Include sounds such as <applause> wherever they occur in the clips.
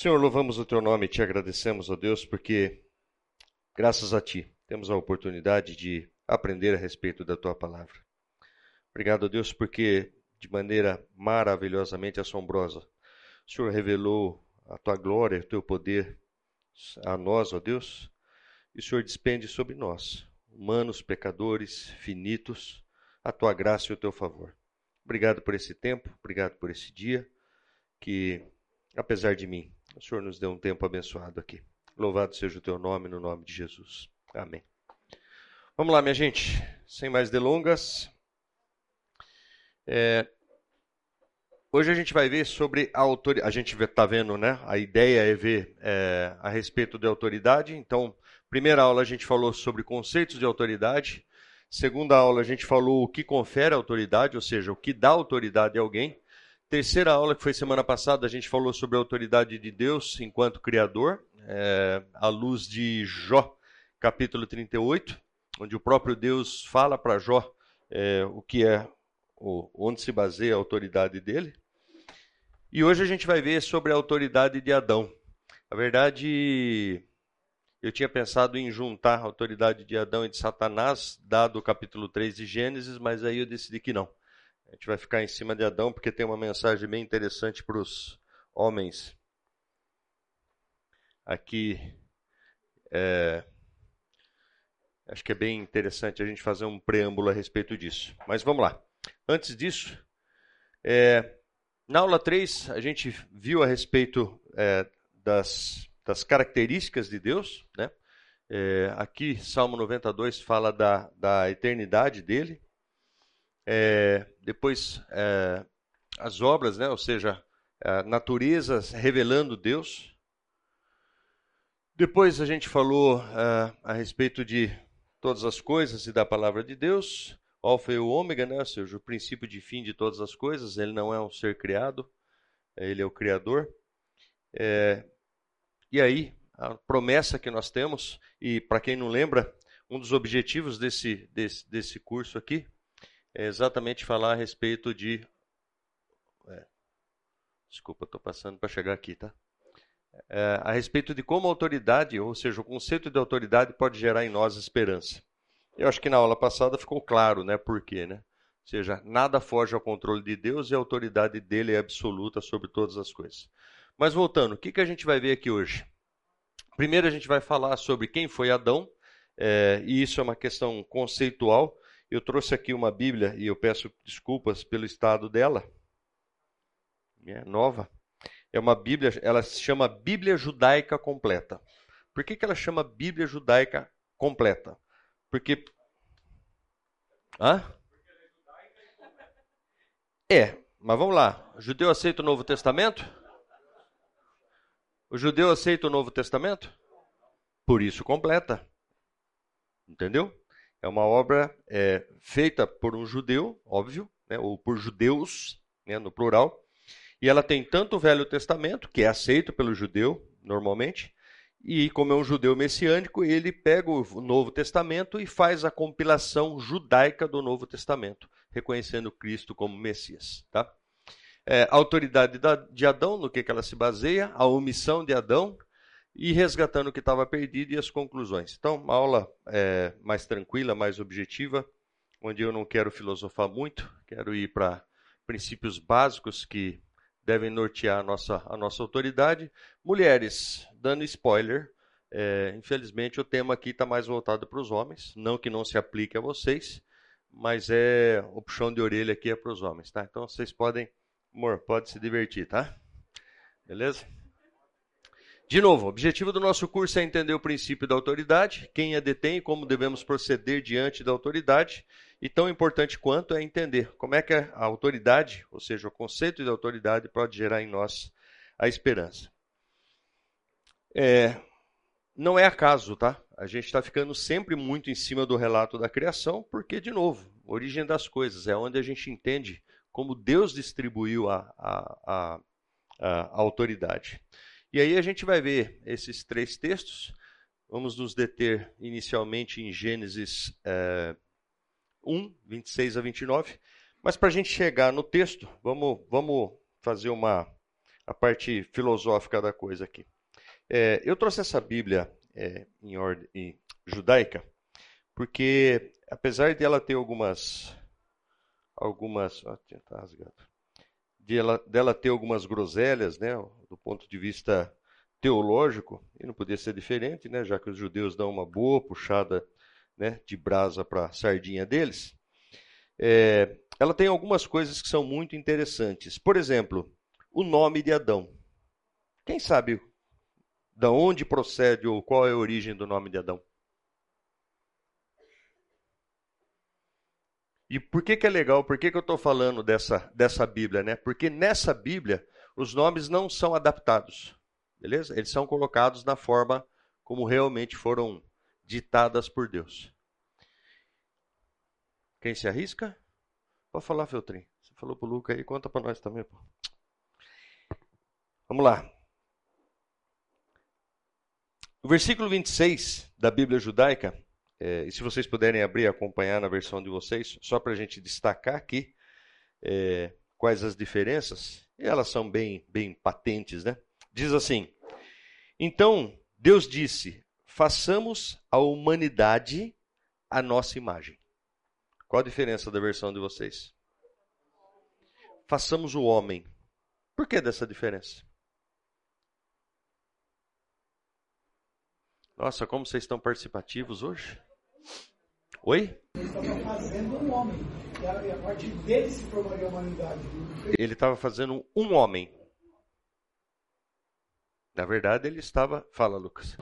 Senhor, louvamos o teu nome e te agradecemos, ó Deus, porque graças a ti temos a oportunidade de aprender a respeito da tua palavra. Obrigado, ó Deus, porque de maneira maravilhosamente assombrosa, o Senhor revelou a tua glória, o teu poder a nós, ó Deus, e o Senhor despende sobre nós, humanos, pecadores, finitos, a tua graça e o teu favor. Obrigado por esse tempo, obrigado por esse dia, que, apesar de mim, o Senhor nos deu um tempo abençoado aqui. Louvado seja o teu nome, no nome de Jesus. Amém. Vamos lá, minha gente, sem mais delongas. É, hoje a gente vai ver sobre a autoridade. A gente está vendo, né? A ideia é ver é, a respeito de autoridade. Então, primeira aula a gente falou sobre conceitos de autoridade. Segunda aula a gente falou o que confere autoridade, ou seja, o que dá autoridade a alguém. Terceira aula, que foi semana passada, a gente falou sobre a autoridade de Deus enquanto Criador, é, à luz de Jó, capítulo 38, onde o próprio Deus fala para Jó é, o que é, o, onde se baseia a autoridade dele. E hoje a gente vai ver sobre a autoridade de Adão. Na verdade, eu tinha pensado em juntar a autoridade de Adão e de Satanás, dado o capítulo 3 de Gênesis, mas aí eu decidi que não. A gente vai ficar em cima de Adão porque tem uma mensagem bem interessante para os homens. Aqui, é, acho que é bem interessante a gente fazer um preâmbulo a respeito disso. Mas vamos lá. Antes disso, é, na aula 3, a gente viu a respeito é, das, das, características de Deus. Né? É, aqui, Salmo 92 fala da, da eternidade dele. É, depois, é, as obras, né? ou seja, a natureza revelando Deus. Depois a gente falou é, a respeito de todas as coisas e da palavra de Deus, alfa e o ômega, né? ou seja, o princípio de fim de todas as coisas. Ele não é um ser criado, ele é o Criador. É, e aí, a promessa que nós temos, e para quem não lembra, um dos objetivos desse, desse, desse curso aqui é exatamente falar a respeito de. É, desculpa, estou passando para chegar aqui, tá? É, a respeito de como a autoridade, ou seja, o conceito de autoridade pode gerar em nós esperança. Eu acho que na aula passada ficou claro, né? Por quê, né? Ou seja, nada foge ao controle de Deus e a autoridade dele é absoluta sobre todas as coisas. Mas voltando, o que, que a gente vai ver aqui hoje? Primeiro a gente vai falar sobre quem foi Adão, é, e isso é uma questão conceitual. Eu trouxe aqui uma Bíblia e eu peço desculpas pelo estado dela. É nova. É uma Bíblia, ela se chama Bíblia Judaica Completa. Por que, que ela chama Bíblia Judaica Completa? Porque. Hã? É, mas vamos lá. O judeu aceita o Novo Testamento? O judeu aceita o Novo Testamento? Por isso completa. Entendeu? É uma obra é, feita por um judeu, óbvio, né, ou por judeus, né, no plural. E ela tem tanto o Velho Testamento, que é aceito pelo judeu, normalmente, e como é um judeu messiânico, ele pega o Novo Testamento e faz a compilação judaica do Novo Testamento, reconhecendo Cristo como Messias. Tá? É, a autoridade de Adão, no que, que ela se baseia, a omissão de Adão, e resgatando o que estava perdido e as conclusões. Então, uma aula é, mais tranquila, mais objetiva, onde eu não quero filosofar muito, quero ir para princípios básicos que devem nortear a nossa, a nossa autoridade. Mulheres, dando spoiler, é, infelizmente o tema aqui está mais voltado para os homens, não que não se aplique a vocês, mas é o puxão de orelha aqui é para os homens, tá? Então vocês podem, amor, pode se divertir, tá? Beleza? De novo, o objetivo do nosso curso é entender o princípio da autoridade, quem a detém e como devemos proceder diante da autoridade. E tão importante quanto é entender como é que a autoridade, ou seja, o conceito de autoridade, pode gerar em nós a esperança. É, não é acaso, tá? A gente está ficando sempre muito em cima do relato da criação, porque, de novo, origem das coisas é onde a gente entende como Deus distribuiu a, a, a, a autoridade. E aí a gente vai ver esses três textos. Vamos nos deter inicialmente em Gênesis é, 1, 26 a 29. Mas para a gente chegar no texto, vamos, vamos fazer uma a parte filosófica da coisa aqui. É, eu trouxe essa Bíblia é, em ordem em judaica, porque apesar de ela ter algumas algumas ó, tá rasgado, de ela, dela ter algumas groselhas, né, do ponto de vista teológico, e não podia ser diferente, né, já que os judeus dão uma boa puxada né, de brasa para a sardinha deles. É, ela tem algumas coisas que são muito interessantes. Por exemplo, o nome de Adão. Quem sabe da onde procede ou qual é a origem do nome de Adão? E por que, que é legal? Por que, que eu estou falando dessa, dessa Bíblia? Né? Porque nessa Bíblia os nomes não são adaptados, beleza? Eles são colocados na forma como realmente foram ditadas por Deus. Quem se arrisca? Pode falar, Feltrin. Você falou para o Luca aí, conta para nós também. Pô. Vamos lá. O versículo 26 da Bíblia judaica, é, e se vocês puderem abrir e acompanhar na versão de vocês, só para a gente destacar aqui é, quais as diferenças, e elas são bem, bem patentes, né? Diz assim: Então Deus disse: façamos a humanidade a nossa imagem. Qual a diferença da versão de vocês? Façamos o homem. Por que dessa diferença? Nossa, como vocês estão participativos hoje? Oi? Ele estava fazendo um homem. A dele se humanidade. Ele estava fazendo um homem. Na verdade, ele estava. Fala, Lucas.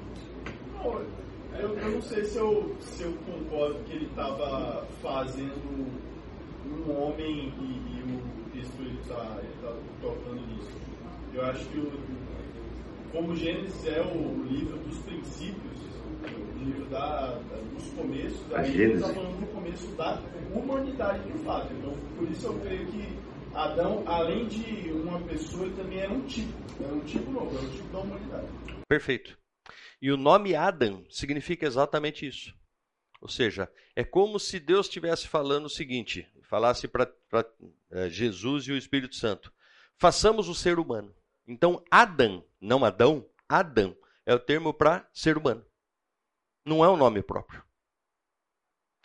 Não, eu, eu, não sei se eu, se eu concordo que ele estava fazendo um homem e, e o texto está tá tocando nisso. Eu acho que, o, como Gênesis é o livro dos princípios, o livro da, da dos começos, a gente está falando do começo da humanidade de fato. Então, por isso eu creio que Adão, além de uma pessoa, ele também era um tipo. Era um tipo novo, era um tipo da humanidade. Perfeito. E o nome Adam significa exatamente isso. Ou seja, é como se Deus estivesse falando o seguinte: falasse para é, Jesus e o Espírito Santo: façamos o ser humano. Então, Adam, não Adão, Adam é o termo para ser humano. Não é um nome próprio.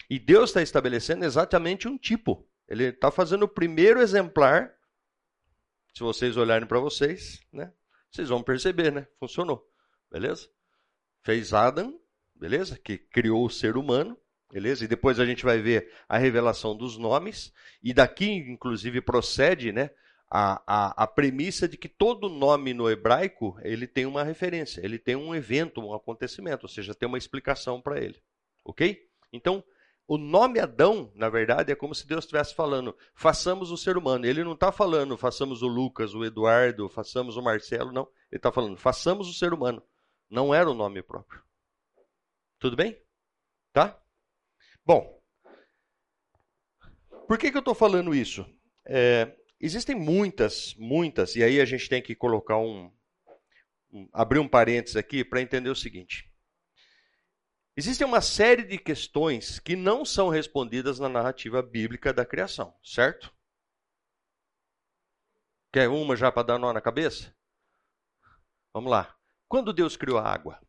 E Deus está estabelecendo exatamente um tipo. Ele está fazendo o primeiro exemplar. Se vocês olharem para vocês, né? Vocês vão perceber, né? Funcionou. Beleza? Fez Adam, beleza? Que criou o ser humano, beleza? E depois a gente vai ver a revelação dos nomes. E daqui, inclusive, procede, né? A, a, a premissa de que todo nome no hebraico ele tem uma referência, ele tem um evento, um acontecimento, ou seja, tem uma explicação para ele. Ok? Então, o nome Adão, na verdade, é como se Deus estivesse falando, façamos o ser humano. Ele não está falando, façamos o Lucas, o Eduardo, façamos o Marcelo, não. Ele está falando, façamos o ser humano. Não era o nome próprio. Tudo bem? Tá? Bom, por que, que eu estou falando isso? É, existem muitas, muitas, e aí a gente tem que colocar um, um abrir um parênteses aqui para entender o seguinte. Existem uma série de questões que não são respondidas na narrativa bíblica da criação, certo? Quer uma já para dar nó na cabeça? Vamos lá. Quando Deus criou a água?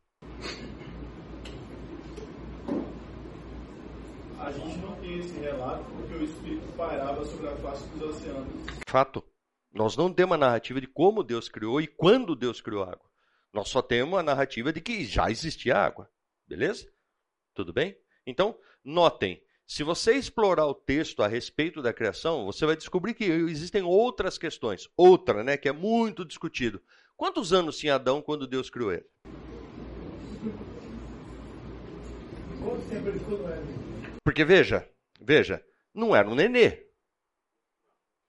A gente não tem esse relato porque o Espírito pairava sobre a face dos oceanos. Fato. Nós não temos a narrativa de como Deus criou e quando Deus criou a água. Nós só temos a narrativa de que já existia água. Beleza? Tudo bem? Então, notem, se você explorar o texto a respeito da criação, você vai descobrir que existem outras questões. Outra, né, que é muito discutido. Quantos anos tinha Adão quando Deus criou ele? Porque veja, veja, não era um nenê.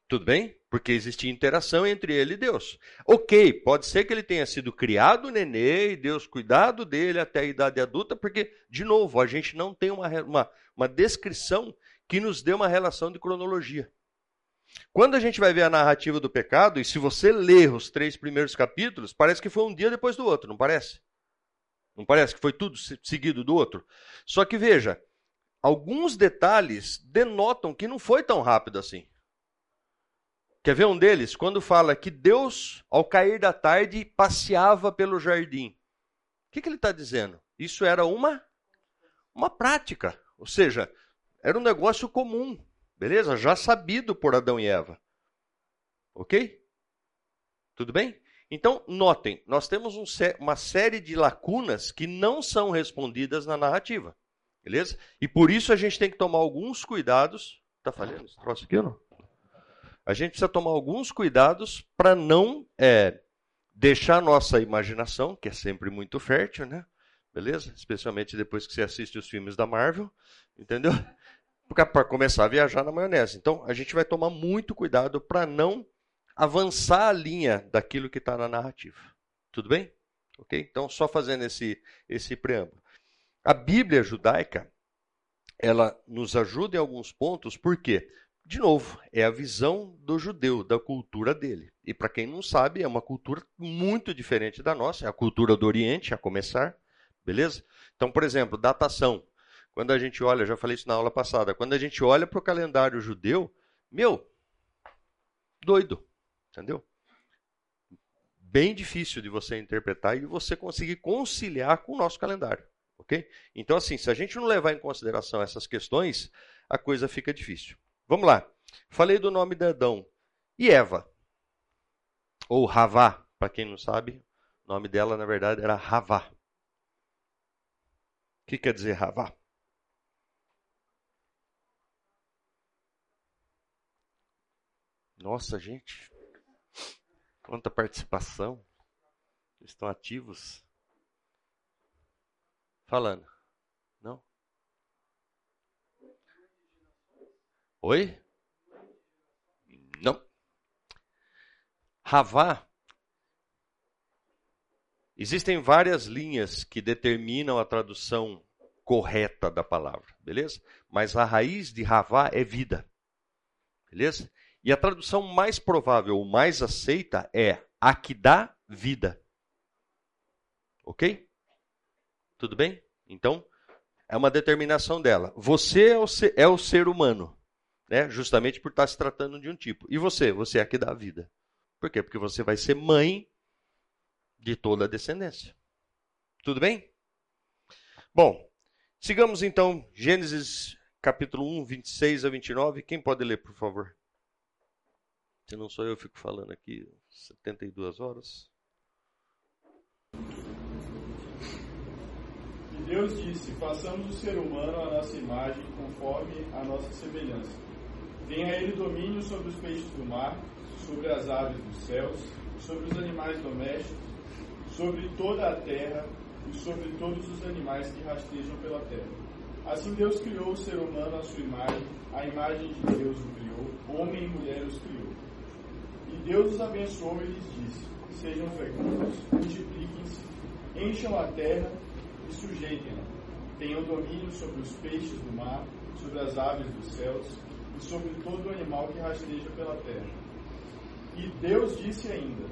Tudo bem? Porque existia interação entre ele e Deus. Ok, pode ser que ele tenha sido criado nenê e Deus cuidado dele até a idade adulta, porque, de novo, a gente não tem uma, uma, uma descrição que nos dê uma relação de cronologia. Quando a gente vai ver a narrativa do pecado, e se você ler os três primeiros capítulos, parece que foi um dia depois do outro, não parece? Não parece que foi tudo seguido do outro? Só que veja, alguns detalhes denotam que não foi tão rápido assim. Quer ver um deles? Quando fala que Deus, ao cair da tarde, passeava pelo jardim. O que, que ele está dizendo? Isso era uma, uma prática. Ou seja, era um negócio comum. Beleza? Já sabido por Adão e Eva. Ok? Tudo bem? Então, notem, nós temos um, uma série de lacunas que não são respondidas na narrativa. Beleza? E por isso a gente tem que tomar alguns cuidados. Tá falhando esse troço aqui ou não? A gente precisa tomar alguns cuidados para não é, deixar nossa imaginação, que é sempre muito fértil, né? Beleza? Especialmente depois que você assiste os filmes da Marvel, entendeu? <laughs> Para começar a viajar na maionese. Então, a gente vai tomar muito cuidado para não avançar a linha daquilo que está na narrativa. Tudo bem? Ok? Então, só fazendo esse, esse preâmbulo. A Bíblia judaica, ela nos ajuda em alguns pontos, por quê? De novo, é a visão do judeu, da cultura dele. E para quem não sabe, é uma cultura muito diferente da nossa, é a cultura do Oriente, a começar, beleza? Então, por exemplo, datação. Quando a gente olha, já falei isso na aula passada, quando a gente olha para o calendário judeu, meu, doido. Entendeu? Bem difícil de você interpretar e você conseguir conciliar com o nosso calendário. Ok? Então, assim, se a gente não levar em consideração essas questões, a coisa fica difícil. Vamos lá. Falei do nome de Adão. E Eva? Ou Ravá, para quem não sabe, o nome dela, na verdade, era Ravá. O que quer dizer Ravá? Nossa, gente. Quanta participação. Estão ativos. Falando. Não? Oi? Não. Ravá. Existem várias linhas que determinam a tradução correta da palavra, beleza? Mas a raiz de Ravá é vida. Beleza? E a tradução mais provável, ou mais aceita, é a que dá vida. Ok? Tudo bem? Então, é uma determinação dela. Você é o ser, é o ser humano, né? justamente por estar se tratando de um tipo. E você? Você é a que dá vida. Por quê? Porque você vai ser mãe de toda a descendência. Tudo bem? Bom, sigamos então Gênesis capítulo 1, 26 a 29. Quem pode ler, por favor? Se não sou eu, fico falando aqui 72 horas. Deus disse: Façamos o ser humano à nossa imagem, conforme a nossa semelhança. Tenha ele domínio sobre os peixes do mar, sobre as aves dos céus, sobre os animais domésticos, sobre toda a terra e sobre todos os animais que rastejam pela terra. Assim Deus criou o ser humano à sua imagem, a imagem de Deus o criou, homem e mulher os criou. E Deus os abençoou e lhes disse: Sejam fecundos, multipliquem-se, encham a terra e sujeitem-na. Tenham domínio sobre os peixes do mar, sobre as aves dos céus e sobre todo animal que rasteja pela terra. E Deus disse ainda: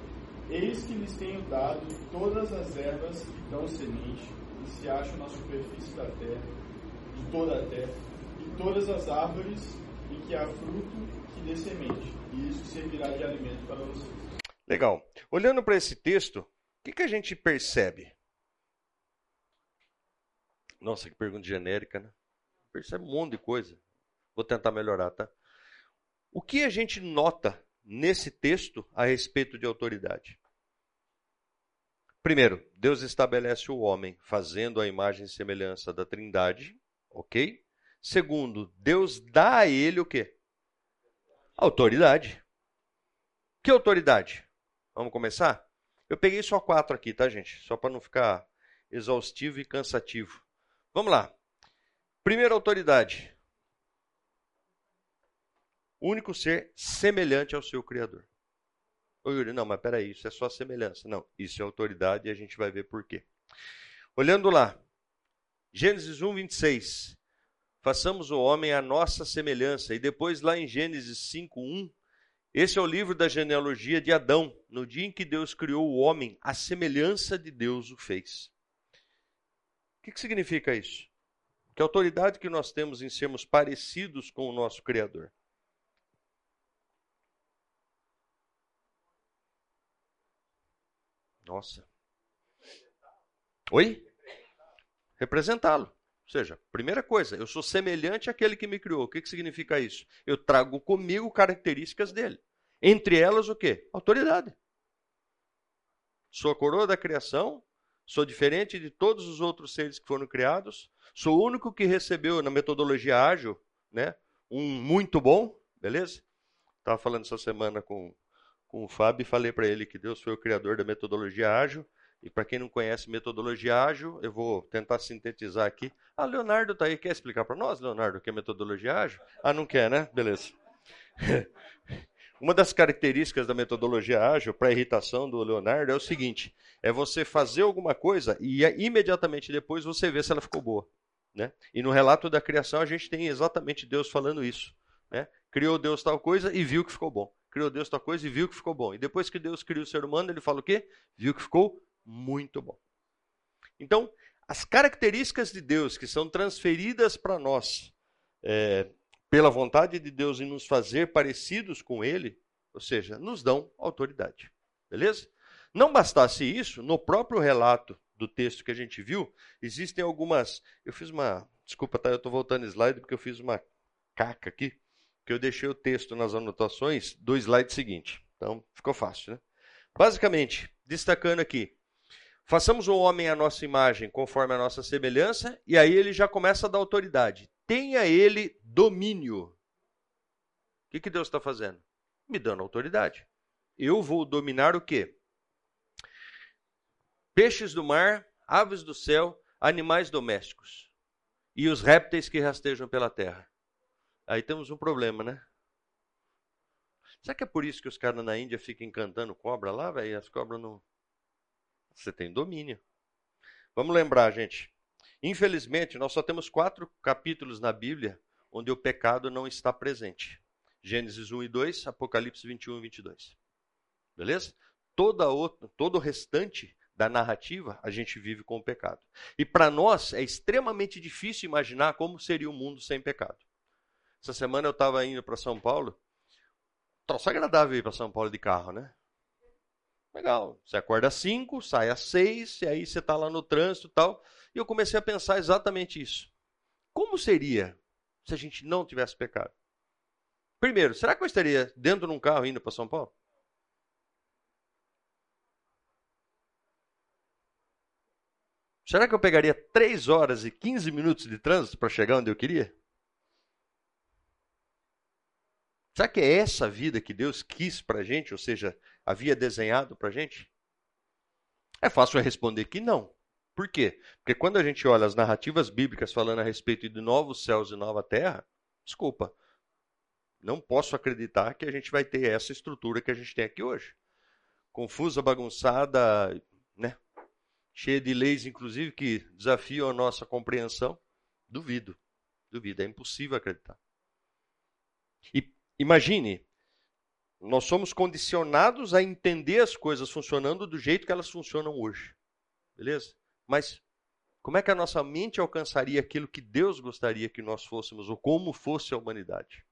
Eis que lhes tenho dado todas as ervas que dão semente e se acham na superfície da terra, de toda a terra, e todas as árvores em que há fruto que dê semente, e isso servirá de alimento para vocês. Legal. Olhando para esse texto, o que, que a gente percebe? Nossa, que pergunta genérica, né? Percebe um monte de coisa. Vou tentar melhorar, tá? O que a gente nota nesse texto a respeito de autoridade? Primeiro, Deus estabelece o homem fazendo a imagem e semelhança da Trindade, ok? Segundo, Deus dá a ele o quê? Autoridade. Que autoridade? Vamos começar? Eu peguei só quatro aqui, tá, gente? Só para não ficar exaustivo e cansativo. Vamos lá. Primeira autoridade. Único ser semelhante ao seu Criador. Ô Yuri, não, mas peraí, isso é só semelhança. Não, isso é autoridade e a gente vai ver por quê. Olhando lá, Gênesis 1, 26 façamos o homem à nossa semelhança. E depois, lá em Gênesis 5:1, esse é o livro da genealogia de Adão. No dia em que Deus criou o homem, a semelhança de Deus o fez. O que, que significa isso? Que autoridade que nós temos em sermos parecidos com o nosso Criador? Nossa. Oi? Representá-lo. Ou seja, primeira coisa, eu sou semelhante àquele que me criou. O que, que significa isso? Eu trago comigo características dele. Entre elas, o quê? Autoridade. Sou a coroa da criação sou diferente de todos os outros seres que foram criados, sou o único que recebeu na metodologia ágil, né, um muito bom, beleza? Estava falando essa semana com, com o Fábio e falei para ele que Deus foi o criador da metodologia ágil. E para quem não conhece metodologia ágil, eu vou tentar sintetizar aqui. Ah, Leonardo está aí. Quer explicar para nós, Leonardo, o que é metodologia ágil? Ah, não quer, né? Beleza. <laughs> Uma das características da metodologia ágil para a irritação do Leonardo é o seguinte: é você fazer alguma coisa e imediatamente depois você vê se ela ficou boa. Né? E no relato da criação a gente tem exatamente Deus falando isso. Né? Criou Deus tal coisa e viu que ficou bom. Criou Deus tal coisa e viu que ficou bom. E depois que Deus criou o ser humano, ele fala o quê? Viu que ficou muito bom. Então, as características de Deus que são transferidas para nós é, pela vontade de Deus em nos fazer parecidos com Ele, ou seja, nos dão autoridade. Beleza? Não bastasse isso, no próprio relato do texto que a gente viu, existem algumas. Eu fiz uma. Desculpa, tá? Eu estou voltando slide porque eu fiz uma caca aqui, que eu deixei o texto nas anotações do slide seguinte. Então, ficou fácil, né? Basicamente, destacando aqui, façamos o homem à nossa imagem, conforme a nossa semelhança, e aí ele já começa a dar autoridade tenha ele domínio. O que, que Deus está fazendo? Me dando autoridade. Eu vou dominar o quê? Peixes do mar, aves do céu, animais domésticos e os répteis que rastejam pela terra. Aí temos um problema, né? Será que é por isso que os caras na Índia ficam encantando cobra lá, velho? As cobras não. Você tem domínio. Vamos lembrar, gente. Infelizmente, nós só temos quatro capítulos na Bíblia onde o pecado não está presente. Gênesis 1 e 2, Apocalipse 21 e 22. Beleza? Toda outra, todo o restante da narrativa, a gente vive com o pecado. E para nós é extremamente difícil imaginar como seria o um mundo sem pecado. Essa semana eu estava indo para São Paulo. Troço agradável ir para São Paulo de carro, né? Legal. Você acorda às 5, sai às 6, e aí você está lá no trânsito e tal. E eu comecei a pensar exatamente isso. Como seria se a gente não tivesse pecado? Primeiro, será que eu estaria dentro de um carro indo para São Paulo? Será que eu pegaria 3 horas e 15 minutos de trânsito para chegar onde eu queria? Será que é essa vida que Deus quis para a gente, ou seja, havia desenhado para a gente? É fácil responder que não. Por quê? Porque quando a gente olha as narrativas bíblicas falando a respeito de novos céus e nova terra, desculpa, não posso acreditar que a gente vai ter essa estrutura que a gente tem aqui hoje. Confusa, bagunçada, né? cheia de leis, inclusive, que desafiam a nossa compreensão. Duvido, duvido, é impossível acreditar. E imagine, nós somos condicionados a entender as coisas funcionando do jeito que elas funcionam hoje. Beleza? Mas como é que a nossa mente alcançaria aquilo que Deus gostaria que nós fôssemos, ou como fosse a humanidade?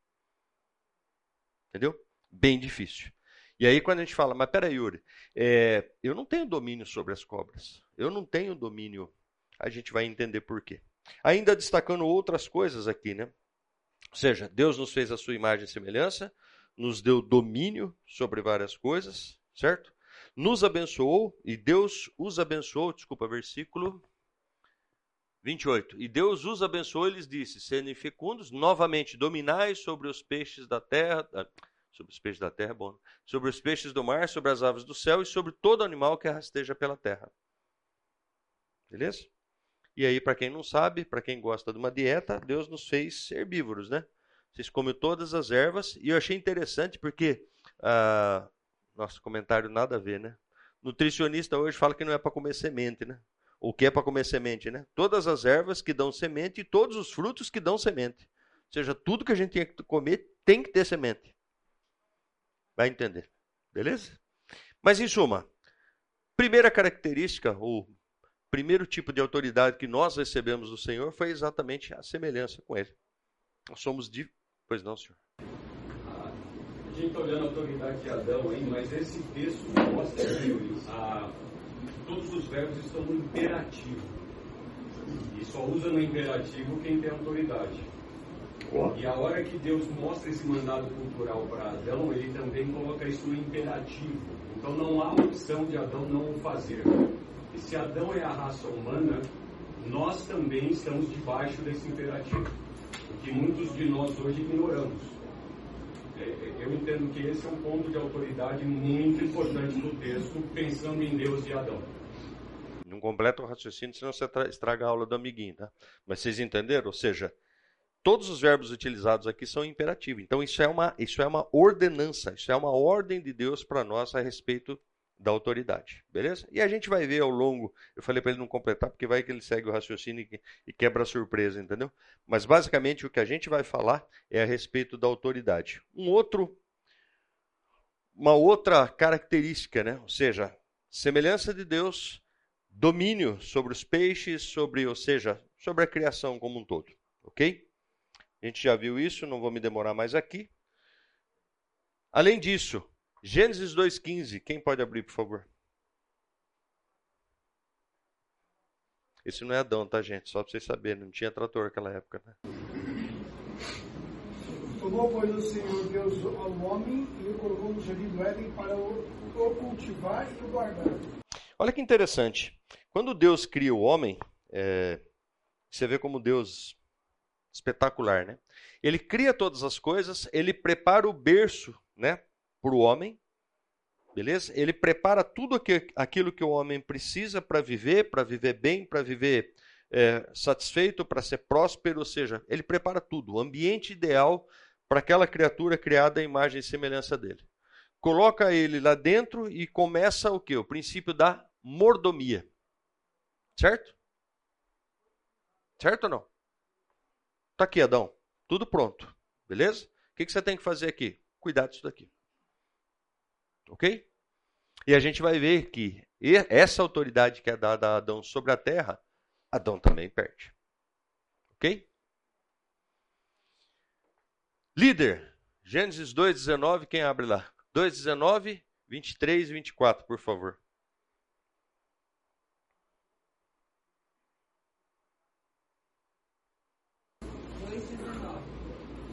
Entendeu? Bem difícil. E aí, quando a gente fala, mas peraí, Yuri, é, eu não tenho domínio sobre as cobras. Eu não tenho domínio. A gente vai entender por quê. Ainda destacando outras coisas aqui, né? Ou seja, Deus nos fez a sua imagem e semelhança, nos deu domínio sobre várias coisas, certo? Nos abençoou e Deus os abençoou, desculpa, versículo 28. E Deus os abençoou e lhes disse: Sendo fecundos, novamente dominai sobre os peixes da terra, ah, sobre os peixes da terra, bom, sobre os peixes do mar, sobre as aves do céu e sobre todo animal que rasteja pela terra. Beleza? E aí, para quem não sabe, para quem gosta de uma dieta, Deus nos fez herbívoros, né? Vocês comem todas as ervas. E eu achei interessante porque ah, nosso comentário nada a ver, né? Nutricionista hoje fala que não é para comer semente, né? O que é para comer semente, né? Todas as ervas que dão semente e todos os frutos que dão semente. Ou seja, tudo que a gente tem que comer tem que ter semente. Vai entender. Beleza? Mas em suma, primeira característica, ou primeiro tipo de autoridade que nós recebemos do Senhor foi exatamente a semelhança com Ele. Nós somos de. Pois não, senhor gente está olhando a autoridade de Adão aí, mas esse texto mostra que a todos os verbos estão no imperativo. E só usa no imperativo quem tem autoridade. E a hora que Deus mostra esse mandado cultural para Adão, ele também coloca isso no imperativo. Então não há opção de Adão não o fazer. E se Adão é a raça humana, nós também estamos debaixo desse imperativo. O que muitos de nós hoje ignoramos. É, eu entendo que esse é um ponto de autoridade muito importante do texto, pensando em Deus e Adão. Não completa o raciocínio, senão você estraga a aula do amiguinho, tá? Mas vocês entenderam? Ou seja, todos os verbos utilizados aqui são imperativos. Então isso é uma, isso é uma ordenança, isso é uma ordem de Deus para nós a respeito da autoridade, beleza? E a gente vai ver ao longo, eu falei para ele não completar, porque vai que ele segue o raciocínio e, quebra a surpresa, entendeu? Mas basicamente o que a gente vai falar é a respeito da autoridade. Um outro, uma outra característica, né? Ou seja, semelhança de Deus, domínio sobre os peixes, sobre, ou seja, sobre a criação como um todo, ok? A gente já viu isso, não vou me demorar mais aqui. Além disso, Gênesis 2,15. Quem pode abrir, por favor? Esse não é Adão, tá, gente? Só para vocês saberem, não tinha trator naquela época, né? Tomou, pois, o Senhor Deus ao homem e o colocou no jardim do Éden para o, o cultivar e o guardar. Olha que interessante. Quando Deus cria o homem, é, você vê como Deus espetacular, né? Ele cria todas as coisas, ele prepara o berço, né, para o homem, beleza? Ele prepara tudo aquilo que o homem precisa para viver, para viver bem, para viver é, satisfeito, para ser próspero, ou seja, ele prepara tudo, o ambiente ideal para aquela criatura criada à imagem e semelhança dele. Coloca ele lá dentro e começa o que? O princípio da mordomia. Certo? Certo ou não? Tá aqui, Adão. Tudo pronto. Beleza? O que, você tem que fazer aqui? Cuidar disso daqui. Ok? E a gente vai ver que essa autoridade que é dada a Adão sobre a terra, Adão também perde. Ok? Líder, Gênesis 2,19, quem abre lá? 2,19, 23 e 24, por favor.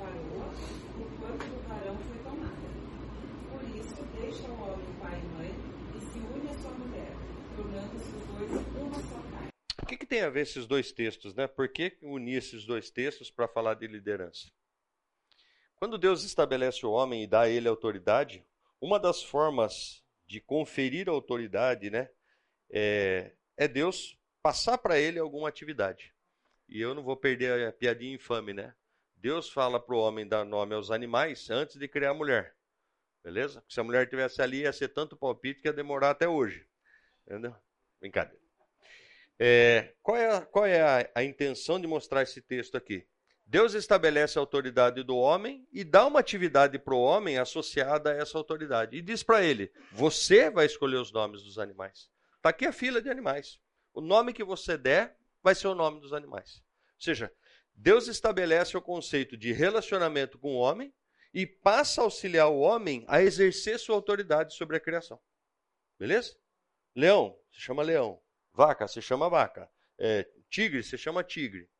foi. Por isso, deixa o homem pai e mãe e se une à sua mulher, tornando-se os dois uma só carne. O que, que tem a ver esses dois textos, né? Por que unir esses dois textos para falar de liderança? Quando Deus estabelece o homem e dá a ele autoridade, uma das formas de conferir autoridade, né, é, é Deus passar para ele alguma atividade. E eu não vou perder a piadinha infame, né? Deus fala para o homem dar nome aos animais antes de criar a mulher. Beleza? Porque se a mulher tivesse ali, ia ser tanto palpite que ia demorar até hoje. Entendeu? Brincadeira. É, qual é, a, qual é a, a intenção de mostrar esse texto aqui? Deus estabelece a autoridade do homem e dá uma atividade para o homem associada a essa autoridade. E diz para ele: você vai escolher os nomes dos animais. Está aqui a fila de animais. O nome que você der vai ser o nome dos animais. Ou seja, Deus estabelece o conceito de relacionamento com o homem e passa a auxiliar o homem a exercer sua autoridade sobre a criação. Beleza? Leão, se chama leão. Vaca, se chama vaca. É, tigre, se chama tigre.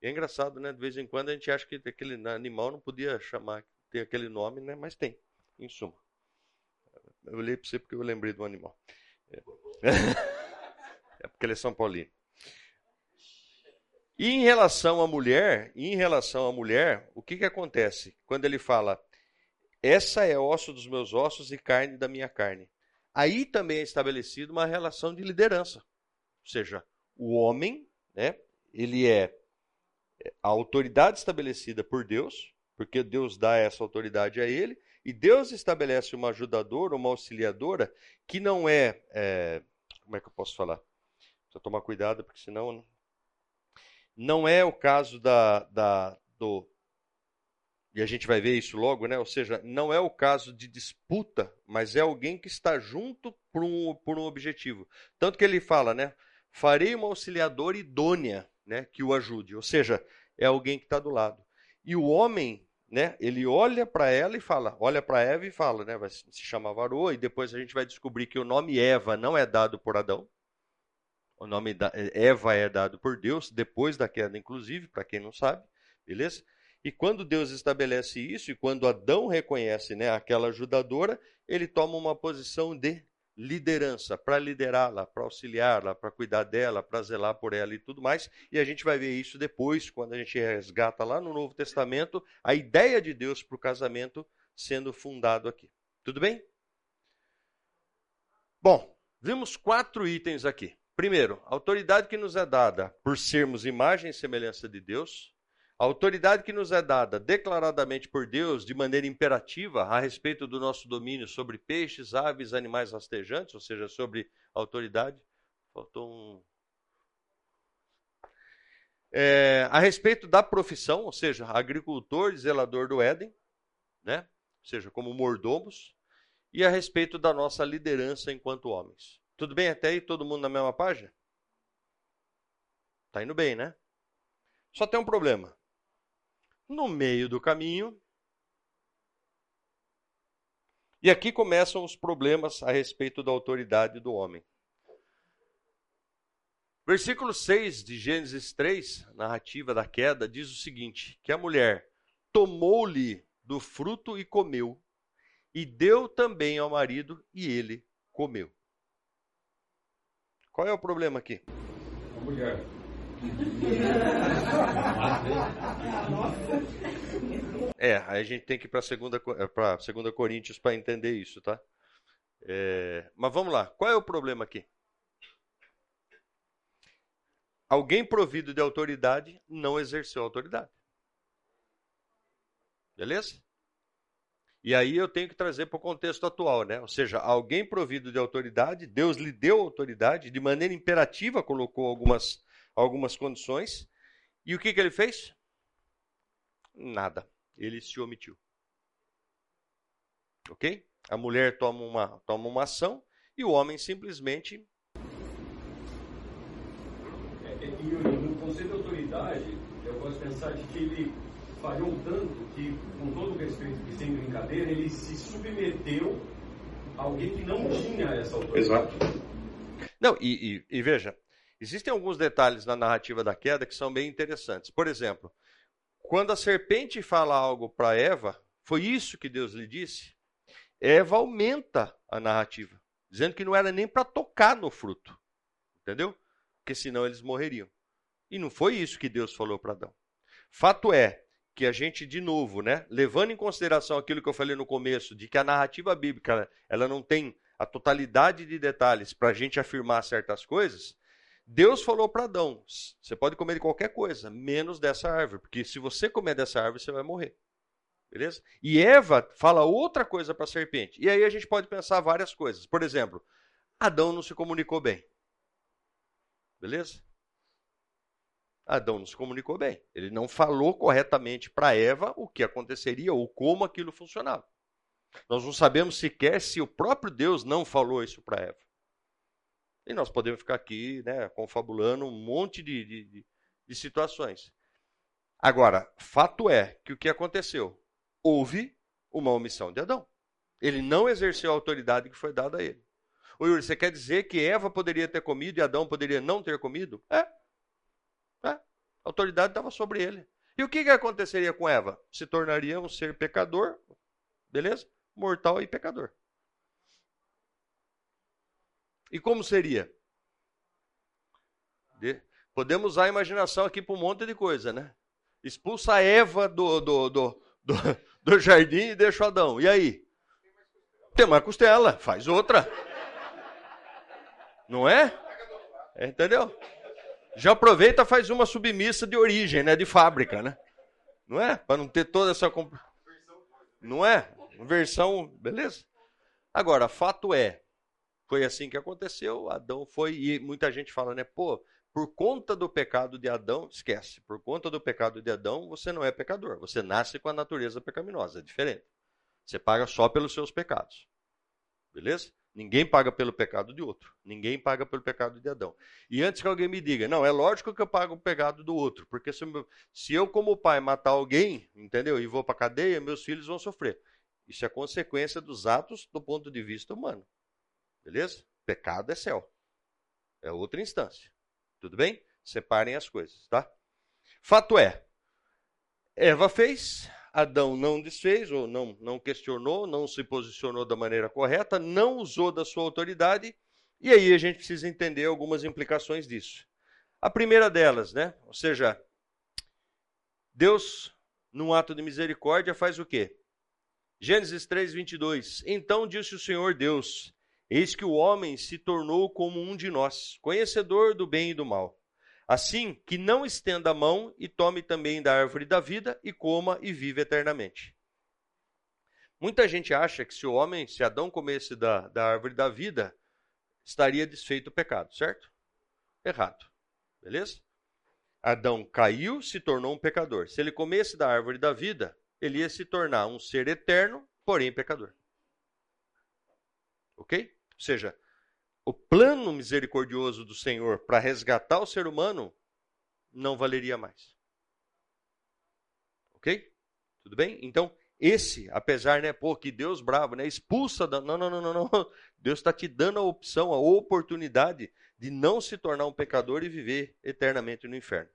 É engraçado, né? De vez em quando a gente acha que aquele animal não podia chamar, ter aquele nome, né? Mas tem, em suma. Eu olhei para você porque eu lembrei do animal. É, <laughs> é porque ele é São Paulino. E em relação à mulher, em relação à mulher, o que, que acontece? Quando ele fala, essa é osso dos meus ossos e carne da minha carne. Aí também é estabelecida uma relação de liderança. Ou seja, o homem, né, ele é a autoridade estabelecida por Deus, porque Deus dá essa autoridade a ele, e Deus estabelece uma ajudadora, uma auxiliadora, que não é, é como é que eu posso falar? Precisa tomar cuidado, porque senão. Não é o caso da, da, do. E a gente vai ver isso logo, né? Ou seja, não é o caso de disputa, mas é alguém que está junto por um, por um objetivo. Tanto que ele fala, né? Farei uma auxiliadora idônea, né? Que o ajude. Ou seja, é alguém que está do lado. E o homem né? Ele olha para ela e fala, olha para Eva e fala, né? Vai se chamar varoa e depois a gente vai descobrir que o nome Eva não é dado por Adão. O nome da, Eva é dado por Deus depois da queda, inclusive, para quem não sabe, beleza? E quando Deus estabelece isso e quando Adão reconhece, né, aquela ajudadora, ele toma uma posição de liderança, para liderá-la, para auxiliá-la, para cuidar dela, para zelar por ela e tudo mais. E a gente vai ver isso depois, quando a gente resgata lá no Novo Testamento a ideia de Deus para o casamento sendo fundado aqui. Tudo bem? Bom, vimos quatro itens aqui. Primeiro, a autoridade que nos é dada por sermos imagem e semelhança de Deus. A autoridade que nos é dada declaradamente por Deus de maneira imperativa a respeito do nosso domínio sobre peixes, aves, animais rastejantes, ou seja, sobre autoridade. Faltou um. É, a respeito da profissão, ou seja, agricultor zelador do Éden, né? ou seja, como mordomos, e a respeito da nossa liderança enquanto homens. Tudo bem até aí? Todo mundo na mesma página? Tá indo bem, né? Só tem um problema. No meio do caminho. E aqui começam os problemas a respeito da autoridade do homem. Versículo 6 de Gênesis 3, narrativa da queda, diz o seguinte: que a mulher tomou-lhe do fruto e comeu, e deu também ao marido, e ele comeu. Qual é o problema aqui? A mulher. É, aí a gente tem que ir para segunda, para segunda Coríntios para entender isso, tá? É, mas vamos lá. Qual é o problema aqui? Alguém provido de autoridade não exerceu autoridade. Beleza? E aí eu tenho que trazer para o contexto atual, né? Ou seja, alguém provido de autoridade, Deus lhe deu autoridade, de maneira imperativa colocou algumas algumas condições. E o que, que ele fez? Nada. Ele se omitiu. Ok? A mulher toma uma, toma uma ação e o homem simplesmente. É, é, e no conceito de autoridade, eu posso pensar de que ele falhou tanto que, com todo o respeito e sem brincadeira, ele se submeteu a alguém que não tinha essa autoridade. Exato. Não, e, e, e veja, Existem alguns detalhes na narrativa da queda que são bem interessantes. Por exemplo, quando a serpente fala algo para Eva, foi isso que Deus lhe disse. Eva aumenta a narrativa, dizendo que não era nem para tocar no fruto. Entendeu? Porque senão eles morreriam. E não foi isso que Deus falou para Adão. Fato é que a gente, de novo, né, levando em consideração aquilo que eu falei no começo, de que a narrativa bíblica ela não tem a totalidade de detalhes para a gente afirmar certas coisas, Deus falou para Adão: você pode comer de qualquer coisa, menos dessa árvore, porque se você comer dessa árvore, você vai morrer. Beleza? E Eva fala outra coisa para a serpente. E aí a gente pode pensar várias coisas. Por exemplo, Adão não se comunicou bem. Beleza? Adão não se comunicou bem. Ele não falou corretamente para Eva o que aconteceria ou como aquilo funcionava. Nós não sabemos sequer se o próprio Deus não falou isso para Eva. E nós podemos ficar aqui né, confabulando um monte de, de, de situações. Agora, fato é que o que aconteceu? Houve uma omissão de Adão. Ele não exerceu a autoridade que foi dada a ele. Ô Yuri, você quer dizer que Eva poderia ter comido e Adão poderia não ter comido? É. Autoridade estava sobre ele. E o que, que aconteceria com Eva? Se tornaria um ser pecador, beleza? Mortal e pecador. E como seria? De... Podemos usar a imaginação aqui para um monte de coisa, né? Expulsa Eva do, do, do, do, <laughs> do jardim e deixa o Adão. E aí? Tem mais costela, faz outra. Não é? é entendeu? Já aproveita faz uma submissa de origem, né? De fábrica, né? Não é? Para não ter toda essa. Não é? Versão. Beleza? Agora, fato é Foi assim que aconteceu. Adão foi, e muita gente fala, né? Pô, por conta do pecado de Adão, esquece, por conta do pecado de Adão, você não é pecador. Você nasce com a natureza pecaminosa, é diferente. Você paga só pelos seus pecados. Beleza? Ninguém paga pelo pecado de outro. Ninguém paga pelo pecado de Adão. E antes que alguém me diga, não, é lógico que eu pago o pecado do outro, porque se, se eu, como pai, matar alguém, entendeu, e vou para cadeia, meus filhos vão sofrer. Isso é consequência dos atos do ponto de vista humano. Beleza? Pecado é céu. É outra instância. Tudo bem? Separem as coisas, tá? Fato é, Eva fez, Adão não desfez, ou não, não questionou, não se posicionou da maneira correta, não usou da sua autoridade, e aí a gente precisa entender algumas implicações disso. A primeira delas, né? Ou seja, Deus, num ato de misericórdia, faz o quê? Gênesis 3, 22. Então disse o Senhor Deus: Eis que o homem se tornou como um de nós, conhecedor do bem e do mal. Assim que não estenda a mão e tome também da árvore da vida e coma e vive eternamente. Muita gente acha que se o homem, se Adão comesse da, da árvore da vida, estaria desfeito o pecado, certo? Errado. Beleza? Adão caiu, se tornou um pecador. Se ele comesse da árvore da vida, ele ia se tornar um ser eterno, porém pecador. Ok? Ou seja, o plano misericordioso do Senhor para resgatar o ser humano não valeria mais. Ok? Tudo bem? Então, esse, apesar, né, pô, que Deus bravo, né, expulsa da... Não, não, não, não, não. <laughs> Deus está te dando a opção, a oportunidade de não se tornar um pecador e viver eternamente no inferno.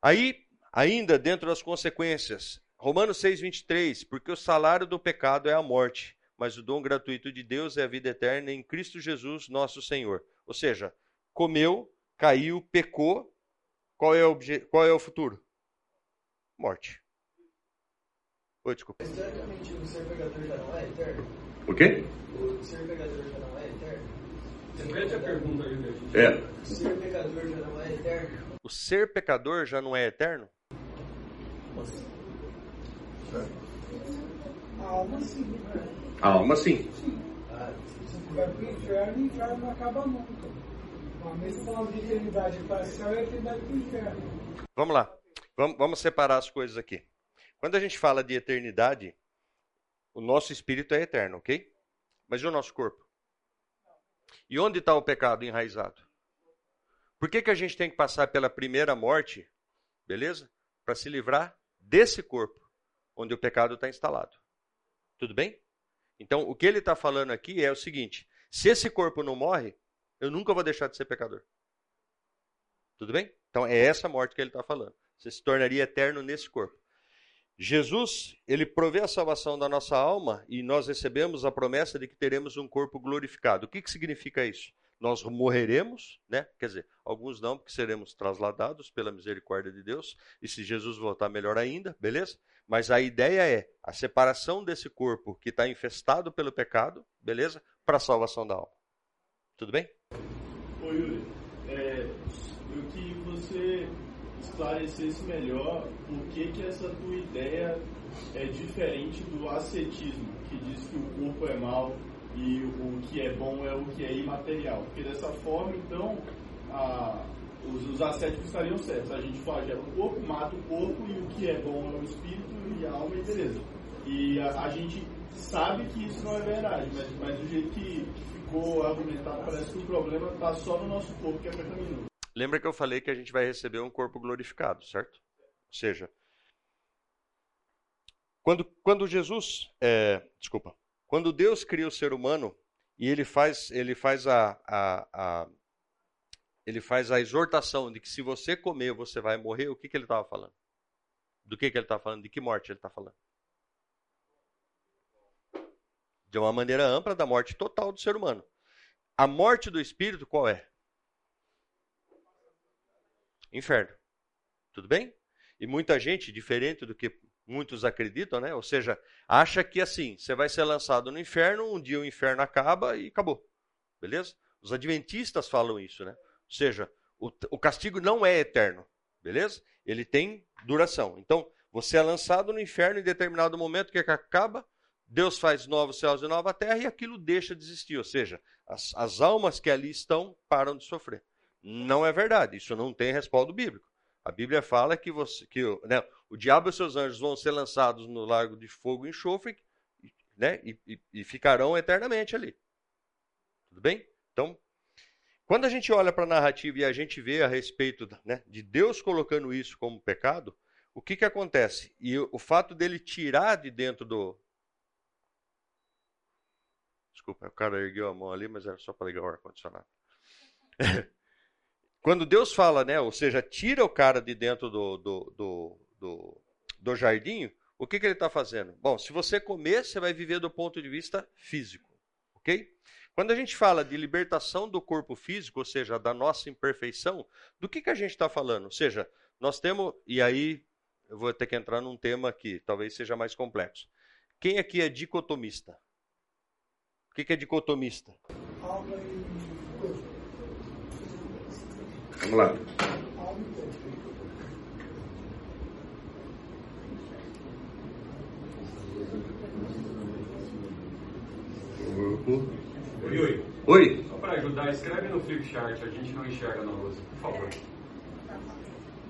Aí, ainda dentro das consequências, Romanos 6, 23, porque o salário do pecado é a morte, mas o dom gratuito de Deus é a vida eterna em Cristo Jesus, nosso Senhor. Ou seja, comeu, caiu, pecou, qual é o, qual é o futuro? Morte. Oi, desculpa. O ser pecador já não é eterno? O quê? O ser pecador já não é eterno? Repete a pergunta aí, gente. É. O ser pecador já não é eterno? O ser pecador já não é eterno? A alma sim. Né? A alma sim. Se vai para o inferno, o inferno não acaba nunca. Mas mesmo falando de eternidade para o céu, é eternidade para o inferno. Vamos lá. Vamos, vamos separar as coisas aqui. Quando a gente fala de eternidade, o nosso espírito é eterno, ok? Mas e o nosso corpo? E onde está o pecado enraizado? Por que, que a gente tem que passar pela primeira morte, beleza? Para se livrar desse corpo, onde o pecado está instalado. Tudo bem? Então, o que ele está falando aqui é o seguinte: se esse corpo não morre, eu nunca vou deixar de ser pecador. Tudo bem? Então, é essa morte que ele está falando. Você se tornaria eterno nesse corpo. Jesus, ele provê a salvação da nossa alma e nós recebemos a promessa de que teremos um corpo glorificado. O que, que significa isso? Nós morreremos, né? Quer dizer, alguns não, porque seremos trasladados pela misericórdia de Deus. E se Jesus voltar, melhor ainda, beleza? Mas a ideia é a separação desse corpo que está infestado pelo pecado, beleza? Para a salvação da alma. Tudo bem? Ô Yuri, é, eu que você esclarecesse melhor por que, que essa tua ideia é diferente do ascetismo, que diz que o corpo é mau e o que é bom é o que é imaterial. Porque dessa forma, então, a, os, os ascéticos estariam certos. A gente flagela o corpo, mata o corpo e o que é bom é o espírito e a alma e beleza. E a, a gente sabe que isso não é verdade, mas, mas do jeito que, que ficou argumentado, parece que o problema está só no nosso corpo que é pecaminoso. Lembra que eu falei que a gente vai receber um corpo glorificado, certo? Ou seja, quando, quando Jesus, é, desculpa, quando Deus cria o ser humano e ele faz, ele faz a, a, a ele faz a exortação de que se você comer, você vai morrer, o que, que ele estava falando? Do que, que ele estava falando? De que morte ele está falando? De uma maneira ampla, da morte total do ser humano. A morte do espírito qual é? Inferno. Tudo bem? E muita gente, diferente do que muitos acreditam, né? Ou seja, acha que assim, você vai ser lançado no inferno, um dia o inferno acaba e acabou. Beleza? Os adventistas falam isso, né? Ou seja, o, o castigo não é eterno, beleza? Ele tem duração. Então, você é lançado no inferno em determinado momento, o que, é que acaba? Deus faz novos céus e nova terra e aquilo deixa de existir. Ou seja, as, as almas que ali estão param de sofrer. Não é verdade. Isso não tem respaldo bíblico. A Bíblia fala que, você, que né, o diabo e seus anjos vão ser lançados no lago de fogo e enxofre né, e, e, e ficarão eternamente ali. Tudo bem? Então, quando a gente olha para a narrativa e a gente vê a respeito né, de Deus colocando isso como pecado, o que, que acontece? E o, fato dele tirar de dentro do. Desculpa, o cara ergueu a mão ali, mas era só para ligar o ar-condicionado. <laughs> Quando Deus fala, né, ou seja, tira o cara de dentro do, do, do, do, do jardim, o que, que ele está fazendo? Bom, se você comer, você vai viver do ponto de vista físico, ok? Quando a gente fala de libertação do corpo físico, ou seja, da nossa imperfeição, do que, que a gente está falando? Ou seja, nós temos, e aí eu vou ter que entrar num tema que talvez seja mais complexo. Quem aqui é dicotomista? O que, que é dicotomista? Vamos lá. Corpo. Oi, oi. Só para ajudar, escreve no flipchart, a gente não enxerga na luz, por favor.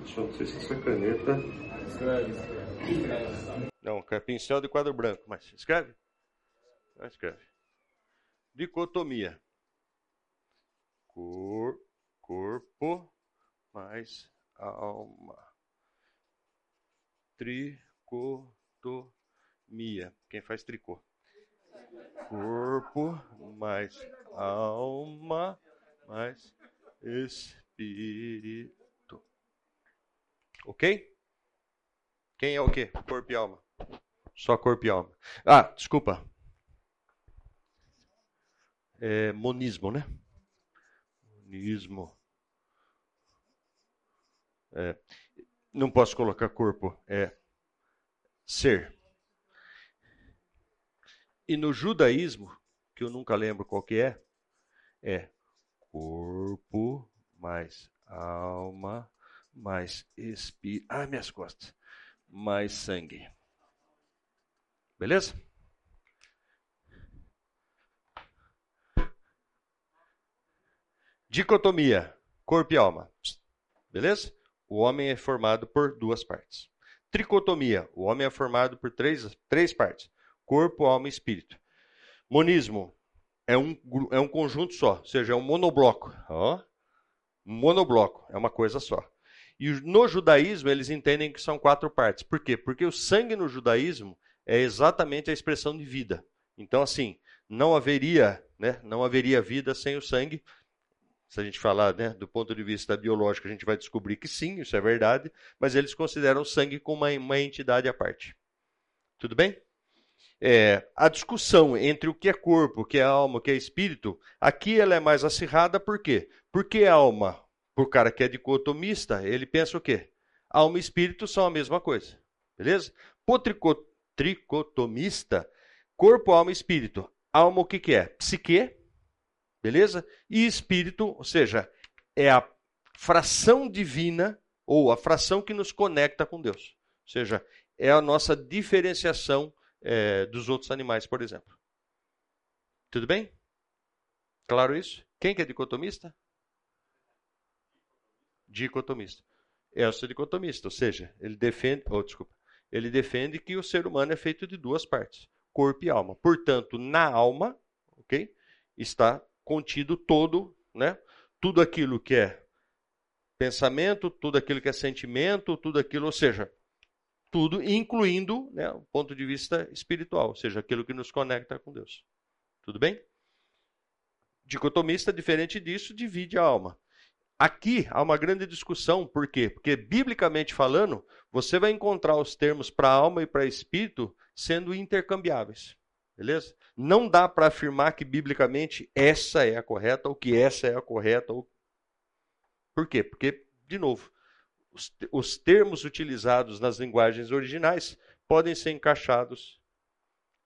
Só não sei se essa caneta. Não, é pincel de quadro branco, mas escreve? Não escreve. Dicotomia. Cor, corpo mais alma. Tricotomia. Quem faz tricô? Corpo mais alma mais espírito. Ok? Quem é o quê? Corpo e alma. Só corpo e alma. Ah, desculpa. É monismo, né? Monismo. É, não posso colocar corpo, é ser. E no judaísmo, que eu nunca lembro qual que é, é corpo mais alma mais espírito. Ah, minhas costas. Mais sangue. Beleza? Dicotomia: corpo e alma. Beleza? O homem é formado por duas partes. Tricotomia: o homem é formado por três, três partes: corpo, alma e espírito. Monismo: é um, é um conjunto só, ou seja, é um monobloco. Ó, monobloco, é uma coisa só. E no judaísmo eles entendem que são quatro partes. Por quê? Porque o sangue no judaísmo é exatamente a expressão de vida. Então, assim, não haveria, né, não haveria vida sem o sangue. Se a gente falar né, do ponto de vista biológico, a gente vai descobrir que sim, isso é verdade, mas eles consideram o sangue como uma, uma entidade à parte. Tudo bem? É, a discussão entre o que é corpo, o que é alma, o que é espírito, aqui ela é mais acirrada, por quê? Porque alma, para o cara que é dicotomista, ele pensa o quê? Alma e espírito são a mesma coisa. Beleza? Para tricotomista, corpo, alma e espírito. Alma o que, que é? Psique, beleza? E espírito, ou seja, é a fração divina ou a fração que nos conecta com Deus. Ou seja, é a nossa diferenciação é, dos outros animais, por exemplo. Tudo bem? Claro isso? Quem que é dicotomista? Dicotomista. Elcio é dicotomista, ou seja, ele defende, oh, desculpa, ele defende que o ser humano é feito de duas partes, corpo e alma. Portanto, na alma, ok, está contido todo, né, tudo aquilo que é pensamento, tudo aquilo que é sentimento, tudo aquilo, ou seja, tudo, incluindo né, o ponto de vista espiritual, ou seja, aquilo que nos conecta com Deus. Tudo bem? Dicotomista, diferente disso, divide a alma. Aqui há uma grande discussão, por quê? Porque, biblicamente falando, você vai encontrar os termos para alma e para espírito sendo intercambiáveis. Beleza? Não dá para afirmar que, biblicamente, essa é a correta ou que essa é a correta. Ou... Por quê? Porque, de novo, os, os termos utilizados nas linguagens originais podem ser encaixados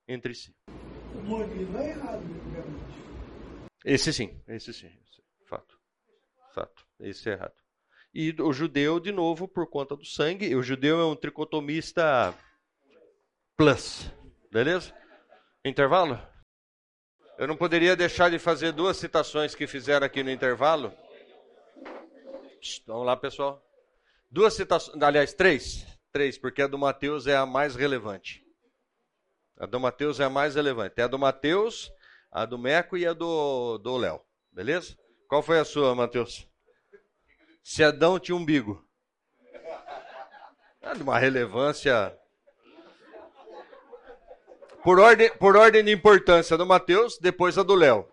entre si. O modismo é errado. Esse sim, esse sim, fato. Fato, esse é errado. E o judeu, de novo, por conta do sangue, o judeu é um tricotomista plus, beleza? Intervalo? Eu não poderia deixar de fazer duas citações que fizeram aqui no intervalo. Vamos lá, pessoal. Duas citações, aliás, três. Três, porque a do Mateus é a mais relevante. A do Mateus é a mais relevante. É a do Mateus, a do Meco e a do Léo. Beleza? Qual foi a sua, Mateus? Se Adão tinha umbigo. É de uma relevância. Por ordem, por ordem de importância do Mateus, depois a do Léo.